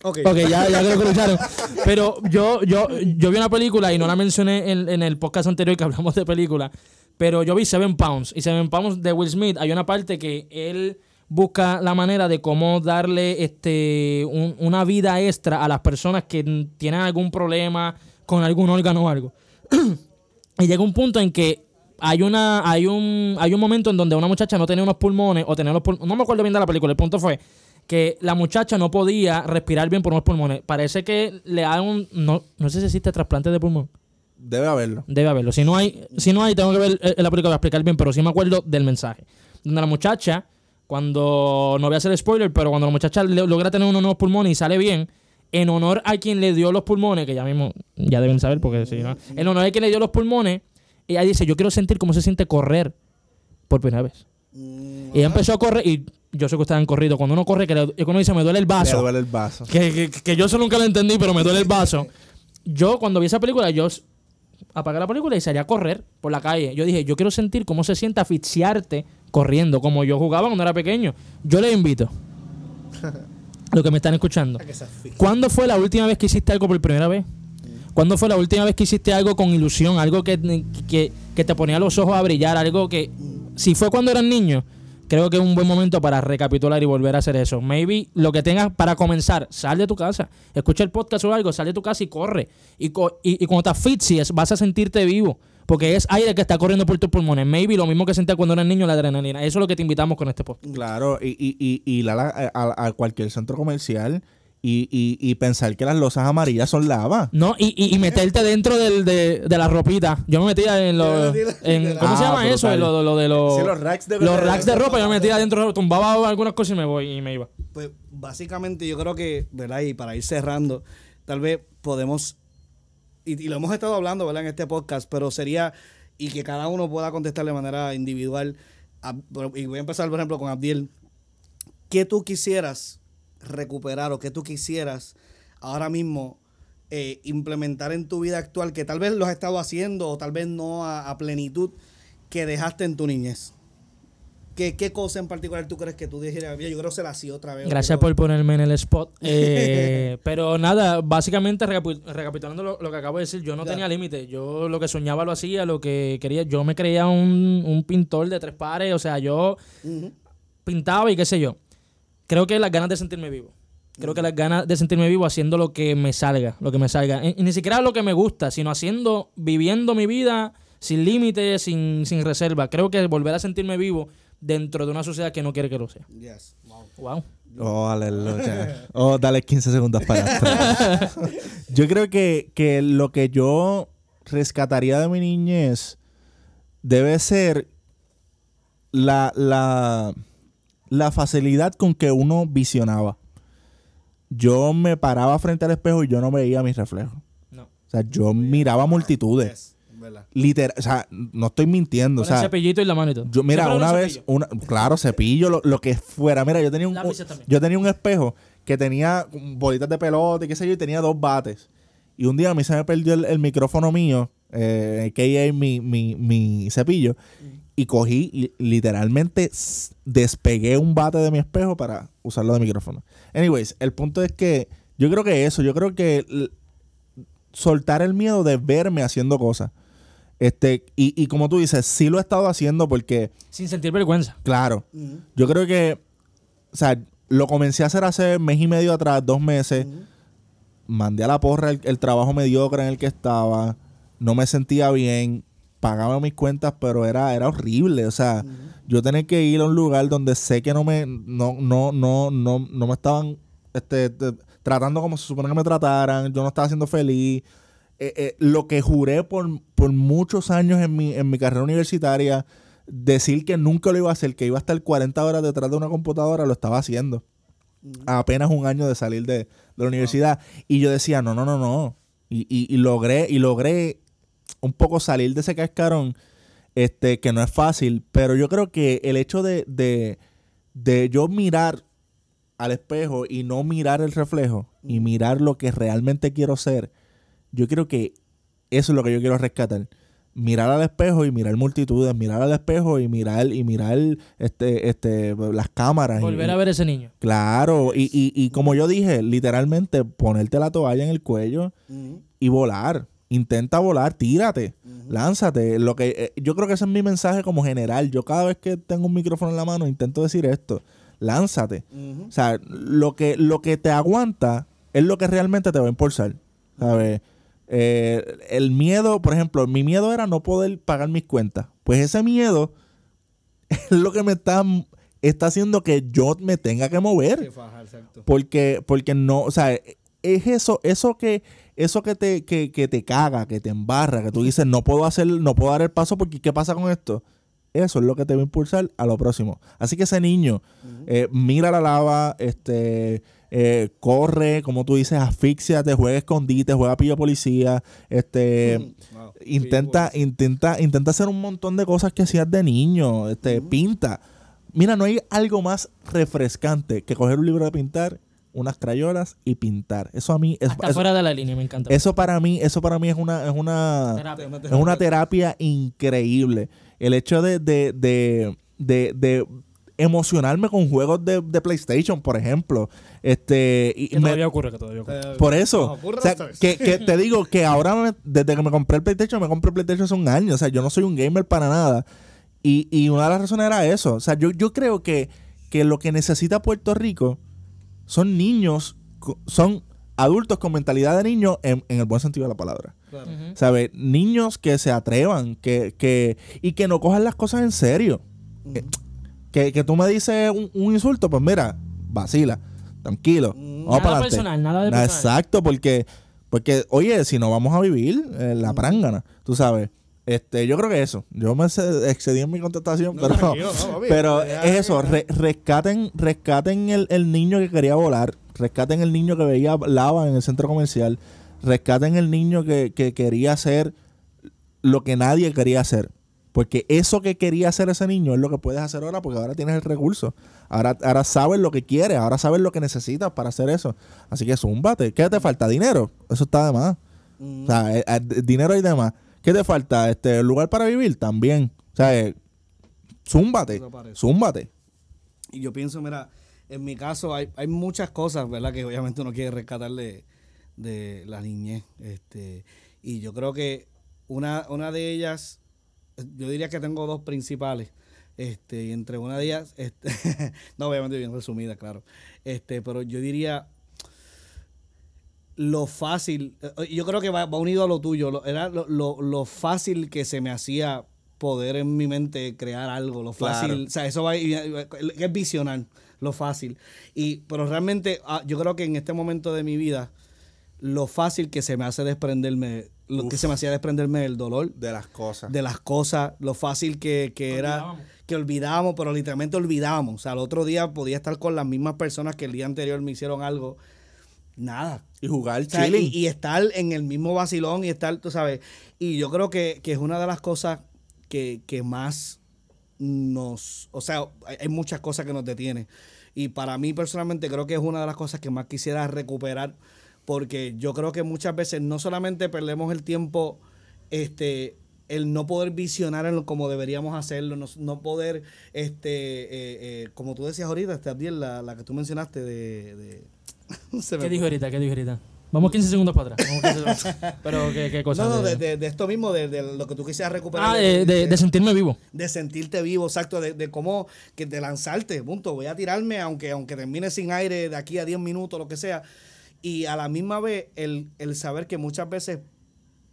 Ok. Ok, ya, ya creo que lo escucharon. Pero yo, yo, yo vi una película y no la mencioné en, en el podcast anterior que hablamos de película. Pero yo vi Seven Pounds. Y Seven Pounds de Will Smith, hay una parte que él busca la manera de cómo darle este un- una vida extra a las personas que tienen algún problema con algún órgano o algo. y llega un punto en que hay una hay un hay un momento en donde una muchacha no tenía unos pulmones o tenía los pulmones, no me acuerdo bien de la película, el punto fue que la muchacha no podía respirar bien por unos pulmones. Parece que le hagan un no no sé si existe trasplante de pulmón. Debe haberlo. Debe haberlo. Si no hay, si no hay, tengo que ver eh, la película para explicar bien, pero sí me acuerdo del mensaje. Donde la muchacha, cuando, no voy a hacer spoiler, pero cuando la muchacha logra tener unos nuevos pulmones y sale bien, en honor a quien le dio los pulmones, que ya mismo, ya deben saber, porque si no, en honor a quien le dio los pulmones, ella dice, yo quiero sentir cómo se siente correr por primera vez. Y ella empezó a correr, y yo sé que ustedes han corrido, cuando uno corre, que, le- que uno dice, me duele el vaso. duele el vaso. Que, que- que yo eso nunca lo entendí, pero me duele el vaso. Yo, cuando vi esa película, yo apagué la película y salí a correr por la calle. Yo dije, yo quiero sentir cómo se siente asfixiarte corriendo, como yo jugaba cuando era pequeño. Yo les invito, lo que me están escuchando. ¿Cuándo fue la última vez que hiciste algo por primera vez? ¿Cuándo fue la última vez que hiciste algo con ilusión? Algo que, que, que te ponía los ojos a brillar, algo que... Si fue cuando eras niño, creo que es un buen momento para recapitular y volver a hacer eso. Maybe lo que tengas para comenzar, sal de tu casa, escucha el podcast o algo, sal de tu casa y corre. Y, co- y, cuando te asfixies, vas a sentirte vivo. Porque es aire que está corriendo por tus pulmones. Maybe lo mismo que sentías cuando eras niño, la adrenalina. Eso es lo que te invitamos con este podcast. Claro, y, y, y, y la- la- a, a cualquier centro comercial y, y, y pensar que las losas amarillas son lava. No, y, y, y meterte dentro del, de, de la ropita. Yo me metía en los. En, ¿Cómo se Ah, llama eso? lo, lo de los. Sí, los racks de- los racks de ropa. Yo me metía dentro, tumbaba algunas cosas y me voy y me iba. Pues básicamente yo creo que, ¿verdad? Y para ir cerrando, tal vez podemos, y, y lo hemos estado hablando, ¿verdad? En este podcast, pero sería, y que cada uno pueda contestar de manera individual. A- y voy a empezar, por ejemplo, con Abdiel. ¿Qué tú quisieras recuperar o qué tú quisieras ahora mismo eh, implementar en tu vida actual que tal vez lo has estado haciendo o tal vez no a, a plenitud que dejaste en tu niñez? ¿Qué, ¿Qué cosa en particular tú crees que tú dijeras? Yo creo que se la hacía otra vez. Gracias por ponerme en el spot. Eh, pero nada, básicamente recapi- recapitulando lo, lo que acabo de decir, yo no tenía límite. Yo lo que soñaba lo hacía, lo que quería. Yo me creía un, un pintor de tres pares. O sea, yo pintaba y qué sé yo. Creo que las ganas de sentirme vivo. Creo que las ganas de sentirme vivo haciendo lo que me salga, lo que me salga. Y, ni siquiera lo que me gusta, sino haciendo, viviendo mi vida sin límites, sin, sin reserva. Creo que volver a sentirme vivo dentro de una sociedad que no quiere que lo sea. Yes. Wow. Wow. Oh, aleluya. Oh, dale 15 segundos para atrás. Yo creo que, que lo que yo rescataría de mi niñez debe ser la, la, la facilidad con que uno visionaba. Yo me paraba frente al espejo y yo no veía mis reflejos. No. O sea, yo miraba multitudes. Literal, o sea, no estoy mintiendo. O Con el sea, cepillito y la mano y todo. yo, mira, una un vez, una, claro, cepillo, lo, lo que fuera. Mira, yo tenía un, yo tenía un espejo que tenía bolitas de pelota y qué sé yo, y tenía dos bates. Y un día a mí se me perdió el, el micrófono mío, eh, que es mi, mi, mi cepillo, y cogí literalmente despegué un bate de mi espejo para usarlo de micrófono. Anyways, el punto es que yo creo que eso, yo creo que soltar el miedo de verme haciendo cosas. Este, y, y como tú dices, sí lo he estado haciendo porque, Sin sentir vergüenza. claro, yo creo que, o sea, lo comencé a hacer hace mes y medio atrás, dos meses. Mandé a la porra el, el trabajo mediocre en el que estaba. No me sentía bien. Pagaba mis cuentas, pero era, era horrible. O sea, yo tenía que ir a un lugar donde sé que no me, no, no, no, no, no me estaban este, te- tratando como se supone que me trataran. Yo no estaba siendo feliz. Eh, eh, lo que juré por, por muchos años en mi, en mi carrera universitaria, decir que nunca lo iba a hacer, que iba a estar 40 horas detrás de una computadora, lo estaba haciendo. A apenas un año de salir de, de la universidad. Y yo decía, no, no, no, no. Y, y- y logré, y logré un poco salir de ese cascarón, este, que no es fácil, pero yo creo que el hecho de, de, de yo mirar al espejo y no mirar el reflejo y mirar lo que realmente quiero ser, yo creo que eso es lo que yo quiero rescatar. Mirar al espejo y mirar multitudes, mirar al espejo y mirar, y mirar este, este, las cámaras. y- Volver a ver ese niño. Claro, y, y, y como yo dije, literalmente ponerte la toalla en el cuello y volar. Intenta volar, tírate, lánzate. Lo que eh, yo creo que ese es mi mensaje como general. Yo cada vez que tengo un micrófono en la mano intento decir esto. lánzate. O sea, lo que, lo que te aguanta es lo que realmente te va a impulsar. ¿Sabes? Eh, el miedo, por ejemplo, mi miedo era no poder pagar mis cuentas. Pues ese miedo es lo que me está, está haciendo que yo me tenga que mover. Faja. Porque, porque no, o sea, es eso, eso que, eso que te, que, que te caga, que te embarra, que tú dices, no puedo hacer, no puedo dar el paso porque ¿qué pasa con esto? Eso es lo que te va a impulsar a lo próximo. Así que ese niño, eh, mira la lava, este, eh, corre, como tú dices, asfixiate, juega escondite, juega pillo policía, este, Wow. intenta, intenta, intenta hacer un montón de cosas que hacías de niño, este, pinta. Mira, no hay algo más refrescante que coger un libro de pintar, unas crayolas y pintar. Eso a mí es, Hasta eso, fuera de la línea, me encanta. eso para mí, eso para mí es una, es una, Terapia. es una terapia increíble. El hecho de, de, de, de, de emocionarme con juegos de, de PlayStation, por ejemplo. Este, y Que me- todavía ocurre, que todavía ocurre. Eh, por eso, o sea, que, que te digo que ahora, me- desde que me compré el PlayStation, me compré el PlayStation hace un año. O sea, yo no soy un gamer para nada. Y, y una de las razones era eso. O sea, yo, yo creo que, que lo que necesita Puerto Rico son niños, son adultos con mentalidad de niño en, en el buen sentido de la palabra. Claro. ¿Sabes? Niños que se atrevan que, que, y que no cojan las cosas en serio. Eh, Que, que tú me dices un, un insulto, pues mira, vacila, tranquilo. Vamos Nada personal, nada de Na- personal. Exacto, porque, porque, oye, si no vamos a vivir, eh, la prángana, tú sabes. Este, yo creo que eso. Yo me excedí en mi contestación, No, pero, tranquilo, no, papi. pero Ya, es eso, re- rescaten, rescaten el, el niño que quería volar, rescaten el niño que veía lava en el centro comercial, rescaten el niño que, que quería hacer lo que nadie quería hacer. Porque eso que quería hacer ese niño es lo que puedes hacer ahora porque ahora tienes el recurso. Ahora, ahora sabes lo que quieres, ahora sabes lo que necesitas para hacer eso. Así que zúmbate. ¿Qué te falta? ¿Dinero? Eso está de más. Mm. O sea, eh, eh, dinero y demás. ¿Qué te falta? Este, ¿Lugar para vivir? También. O sea, eh, zúmbate. Zúmbate. Y yo pienso, mira, en mi caso hay, hay muchas cosas, ¿verdad? Que obviamente uno quiere rescatar de, de la niñez. Este, y yo creo que una, una de ellas, yo diría que tengo dos principales. Este, y entre una de ellas, este, no, obviamente bien resumida, claro. Este, pero yo diría lo fácil, eh, yo creo que va, va unido a lo tuyo, lo- era lo, lo- lo fácil que se me hacía poder en mi mente crear algo, lo fácil, Claro. o sea, eso va, y- es visionar, lo fácil. Y, pero realmente ah, yo creo que en este momento de mi vida, lo fácil que se me hace desprenderme, lo que se me hacía desprenderme del dolor, De las cosas. de las cosas, lo fácil que, que era, que olvidábamos, pero literalmente olvidábamos. O sea, el otro día podía estar con las mismas personas que el día anterior me hicieron algo. Nada. y jugar O sea, y, estar en el mismo vacilón y estar, tú sabes. Y yo creo que, que es una de las cosas que, que más nos. O sea, hay, hay muchas cosas que nos detienen. Y para mí personalmente creo que es una de las cosas que más quisiera recuperar. Porque yo creo que muchas veces no solamente perdemos el tiempo, este el no poder visionar en lo, como deberíamos hacerlo, no, no poder, este, eh, eh, como tú decías ahorita, este, Abdiel, la, la que tú mencionaste de... de se me ¿Qué dijo ahorita? ¿Qué dijo ahorita? Vamos 15 segundos para atrás. Vamos 15 segundos. Pero, ¿qué, qué cosa? No, no, de, de, de- de esto mismo, de, de lo que tú quisieras recuperar. ah, de, sentirme vivo. de sentirte vivo, exacto, de, de cómo, que de lanzarte, punto, voy a tirarme, aunque, aunque termine sin aire de aquí a 10 minutos, lo que sea. Y a la misma vez, el, el saber que muchas veces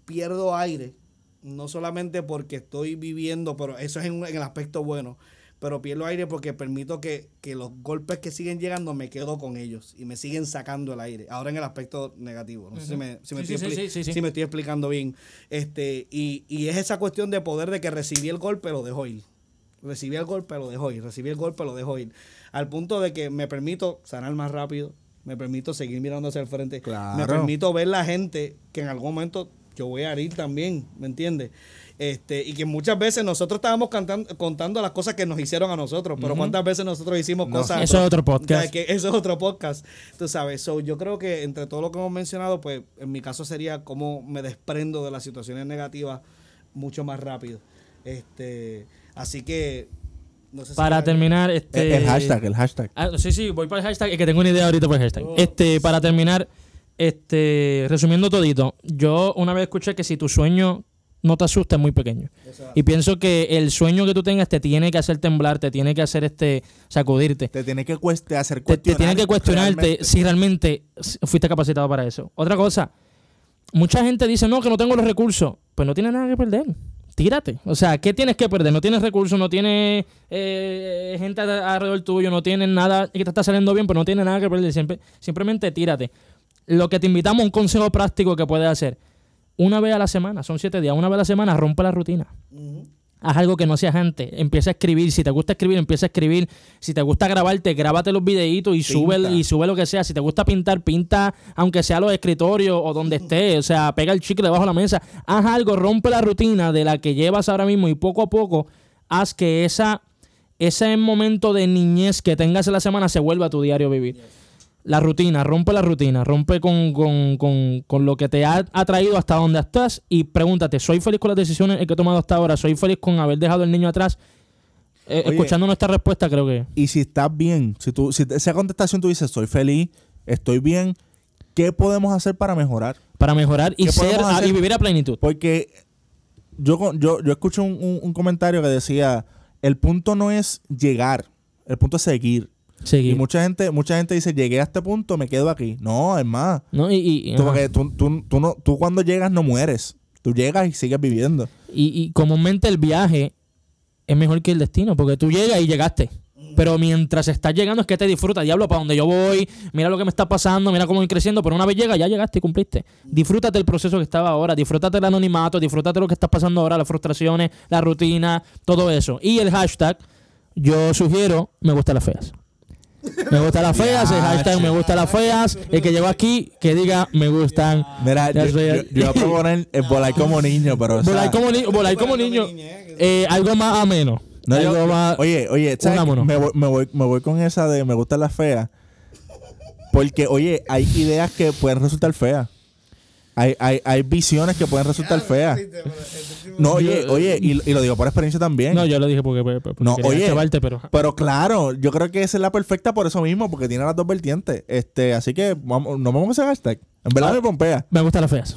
pierdo aire, no solamente porque estoy viviendo, pero eso es en, en el aspecto bueno, pero pierdo aire porque permito que, que los golpes que siguen llegando me quedo con ellos y me siguen sacando el aire. Ahora en el aspecto negativo. No sé si me, si me Sí, estoy, sí, sí. si me estoy explicando bien. Este, y, y es esa cuestión de poder de que recibí el golpe, lo dejo ir. Recibí el golpe, lo dejo ir. Recibí el golpe, lo dejo ir. Al punto de que me permito sanar más rápido. Me permito seguir mirando hacia el frente. Claro. Me permito ver la gente que en algún momento yo voy a herir también, ¿me entiendes? Este, y que muchas veces nosotros estábamos cantando, contando las cosas que nos hicieron a nosotros, pero cuántas veces nosotros hicimos No. cosas. Eso es otro podcast. O sea, que eso es otro podcast. Tú sabes, so, yo creo que entre todo lo que hemos mencionado, pues en mi caso sería cómo me desprendo de las situaciones negativas mucho más rápido. Este, así que no sé si Para terminar, el, este... el hashtag, el hashtag. Ah, sí, sí, voy para el hashtag. Es que tengo una idea ahorita para el hashtag. Este, para terminar, este, resumiendo todito, yo una vez escuché que si tu sueño no te asustes, es muy pequeño. Y pienso que el sueño que tú tengas te tiene que hacer temblar, te tiene que hacer este sacudirte. Te tiene que cueste hacer Te, te tiene cuestionar que cuestionarte realmente. si realmente fuiste capacitado para eso. Otra cosa, mucha gente dice, no, que no tengo los recursos. Pues no tienes nada que perder. Tírate. O sea, ¿qué tienes que perder? No tienes recursos, no tienes eh, gente alrededor tuyo, no tienes nada que te está saliendo bien, pero no tienes nada que perder. Siempre, simplemente tírate. Lo que te invitamos, un consejo práctico que puedes hacer. Una vez a la semana, son siete días, una vez a la semana, rompe la rutina. Haz algo que no seas antes. Empieza a escribir. Si te gusta escribir, empieza a escribir. Si te gusta grabarte, grábate los videitos y sube, y sube lo que sea. Si te gusta pintar, pinta, aunque sea los escritorios o donde esté. O sea, pega el chicle debajo de la mesa. Haz algo, rompe la rutina de la que llevas ahora mismo y poco a poco haz que esa, ese momento de niñez que tengas en la semana se vuelva a tu diario vivir. La rutina, rompe la rutina, rompe con, con- con- con lo que te ha, ha traído hasta donde estás y pregúntate, ¿soy feliz con las decisiones que he tomado hasta ahora? ¿Soy feliz con haber dejado el niño atrás? Eh, Oye. escuchando nuestra respuesta, creo que... Y si estás bien, si tú, si esa contestación tú dices, estoy feliz, estoy bien, ¿qué podemos hacer para mejorar? Para mejorar y, ¿Qué ser, a- y vivir a plenitud. Porque yo, yo, yo escuché un, un- un comentario que decía, el punto no es llegar, el punto es seguir. Seguir. Y mucha gente, mucha gente dice, llegué a este punto, me quedo aquí. No, es más. ¿no? Y, y- Tú, porque tú, tú- tú no, tú cuando llegas no mueres. Tú llegas y sigues viviendo. Y, y comúnmente el viaje es mejor que el destino, porque tú llegas y llegaste. Pero mientras estás llegando es que te disfrutas, diablo, para donde yo voy, mira lo que me está pasando, mira cómo voy creciendo, pero una vez llega, ya llegaste y cumpliste. Disfrútate el proceso que estaba ahora, disfrútate el anonimato, disfrútate lo que estás pasando ahora, las frustraciones, la rutina, todo eso. Y el hashtag, yo sugiero, me gustan las feas. Me gustan las feas, el hashtag me gustan las feas, el que llegó aquí, que diga me gustan. Mira, yo, voy a proponer el volar como niño, pero... o sea, Volar como, ni- volar como niño, eh, algo más ameno. No, algo yo- más... oye, oye. Me, voy, me, voy, me voy con esa de me gustan las feas. Porque, oye, hay ideas que pueden resultar feas. Hay, hay, hay visiones que pueden resultar feas. No, oye, oye, y, y lo digo por experiencia también. No, yo lo dije porque, porque No, oye. pero... Pero claro, yo creo que esa es la perfecta por eso mismo, porque tiene las dos vertientes. Este, así que vamos, nos vamos a ese hashtag. En verdad me pompea. Me gustan las feas.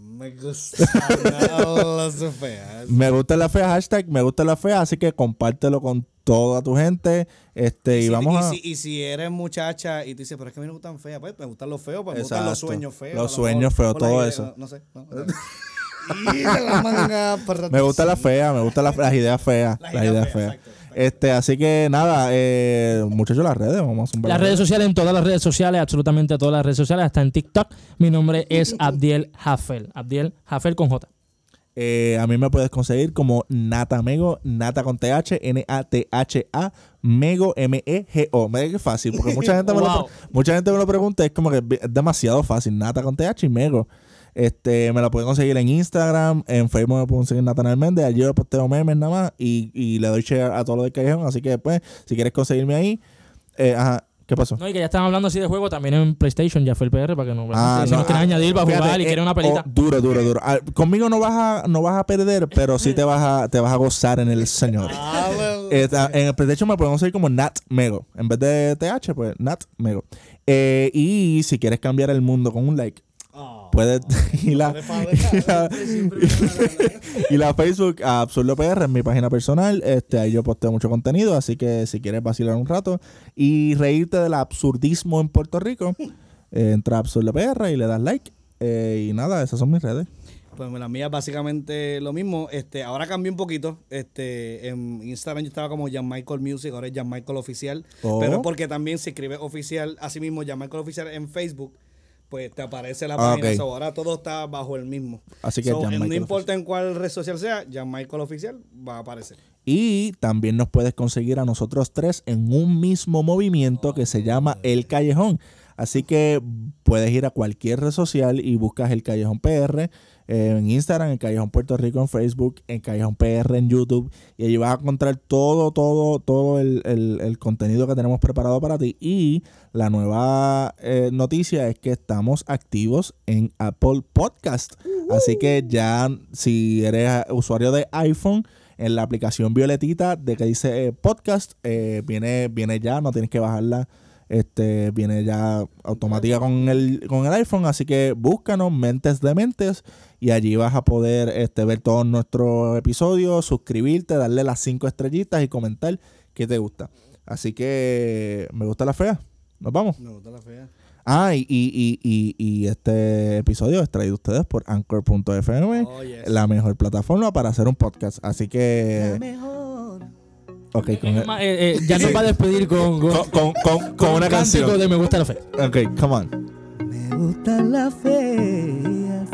Me gusta las feas. Me gusta la fea hashtag, me gusta la fea, así que compártelo con toda tu gente. Este, y, si- vamos a. si, y si eres muchacha y tú dices, pero es que a mí no me gustan feas, pues me gustan los feos, pues me gustan los sueños feos. Los sueños feos, todo idea, eso. No, no sé. no. y Me gusta la fea, me gustan las, las ideas feas. Las Las, ideas ideas feas, Este, así que nada, eh, muchachos, las redes, vamos a Las redes sociales, en todas las redes sociales, absolutamente todas las redes sociales, hasta en TikTok. Mi nombre es Abdiel Hafel. Abdiel Hafel con J. Eh, a mí me puedes conseguir como Nata Mego, Nata con TH, N-A-T-H-A, Mego, M-E-G-O. Mira que fácil, porque mucha gente, me lo, mucha gente me lo pregunta, es como que es demasiado fácil, Nata con TH y Mego. Este, me lo pueden conseguir en Instagram, en Facebook me pueden conseguir Natanael Méndez, allí yo posteo memes nada más y, y le doy share a todo lo del callejón, así que después, si quieres conseguirme ahí, eh, ajá, ¿qué pasó? No, y que ya están hablando así de juego también en PlayStation, ya fue el PR para que no Ah, Si no, nos ah, añadir para fíjate, jugar y eh, quieren una pelita. oh, duro, duro, duro. Ah, conmigo no vas a, no vas a perder, pero sí te vas a, te vas a gozar en el señor. Eh, ta- en el PlayStation me pueden conseguir como Nat Mego. En vez de TH, pues Nat Mego. Eh, y si quieres cambiar el mundo con un like, puedes y la, y la, y la Facebook a Absurdo PR en mi página personal. Este, ahí yo posteo mucho contenido, así que si quieres vacilar un rato y reírte del absurdismo en Puerto Rico, eh, entra a Absurdo PR y le das like. Eh, y nada, esas son mis redes. Pues la mía básicamente lo mismo. Este, ahora cambié un poquito. Este, en Instagram yo estaba como Jan Michael Music, ahora es Jan Michael Oficial. Oh. Pero porque también se escribe oficial, así mismo Jan Michael Oficial en Facebook, pues te aparece la Ah, página. So, ahora todo está bajo el mismo. Así que So, Michael no importa en cuál red social sea, Jan Michael Oficial va a aparecer. Y también nos puedes conseguir a nosotros tres en un mismo movimiento que se llama El Callejón. Así que puedes ir a cualquier red social y buscas El Callejón PR en Instagram, El Callejón Puerto Rico en Facebook, El Callejón PR en YouTube. Y allí vas a encontrar todo, todo, todo el, el- el contenido que tenemos preparado para ti. Y la nueva eh, noticia es que estamos activos en Apple Podcast. Así que ya si eres usuario de iPhone, en la aplicación violetita de que dice eh, podcast, eh, viene, viene ya, no tienes que bajarla Este viene ya automática con el, con el iPhone, así que búscanos Mentes de Mentes y allí vas a poder este, ver todos nuestros episodios, suscribirte, darle las cinco estrellitas y comentar qué te gusta. Así que me gusta la fea. Nos vamos. Me gusta la fea. Ah, y, y, y, y, y este episodio es traído a ustedes por Anchor.fm, Oh, yes. la mejor plataforma para hacer un podcast. Así que. mejor. Ok, con Eh, eh, ya nos va a despedir con, con, con, con- con- con un una canción. de Me Gusta la Fe. Ok, come on. Me gustan las feas.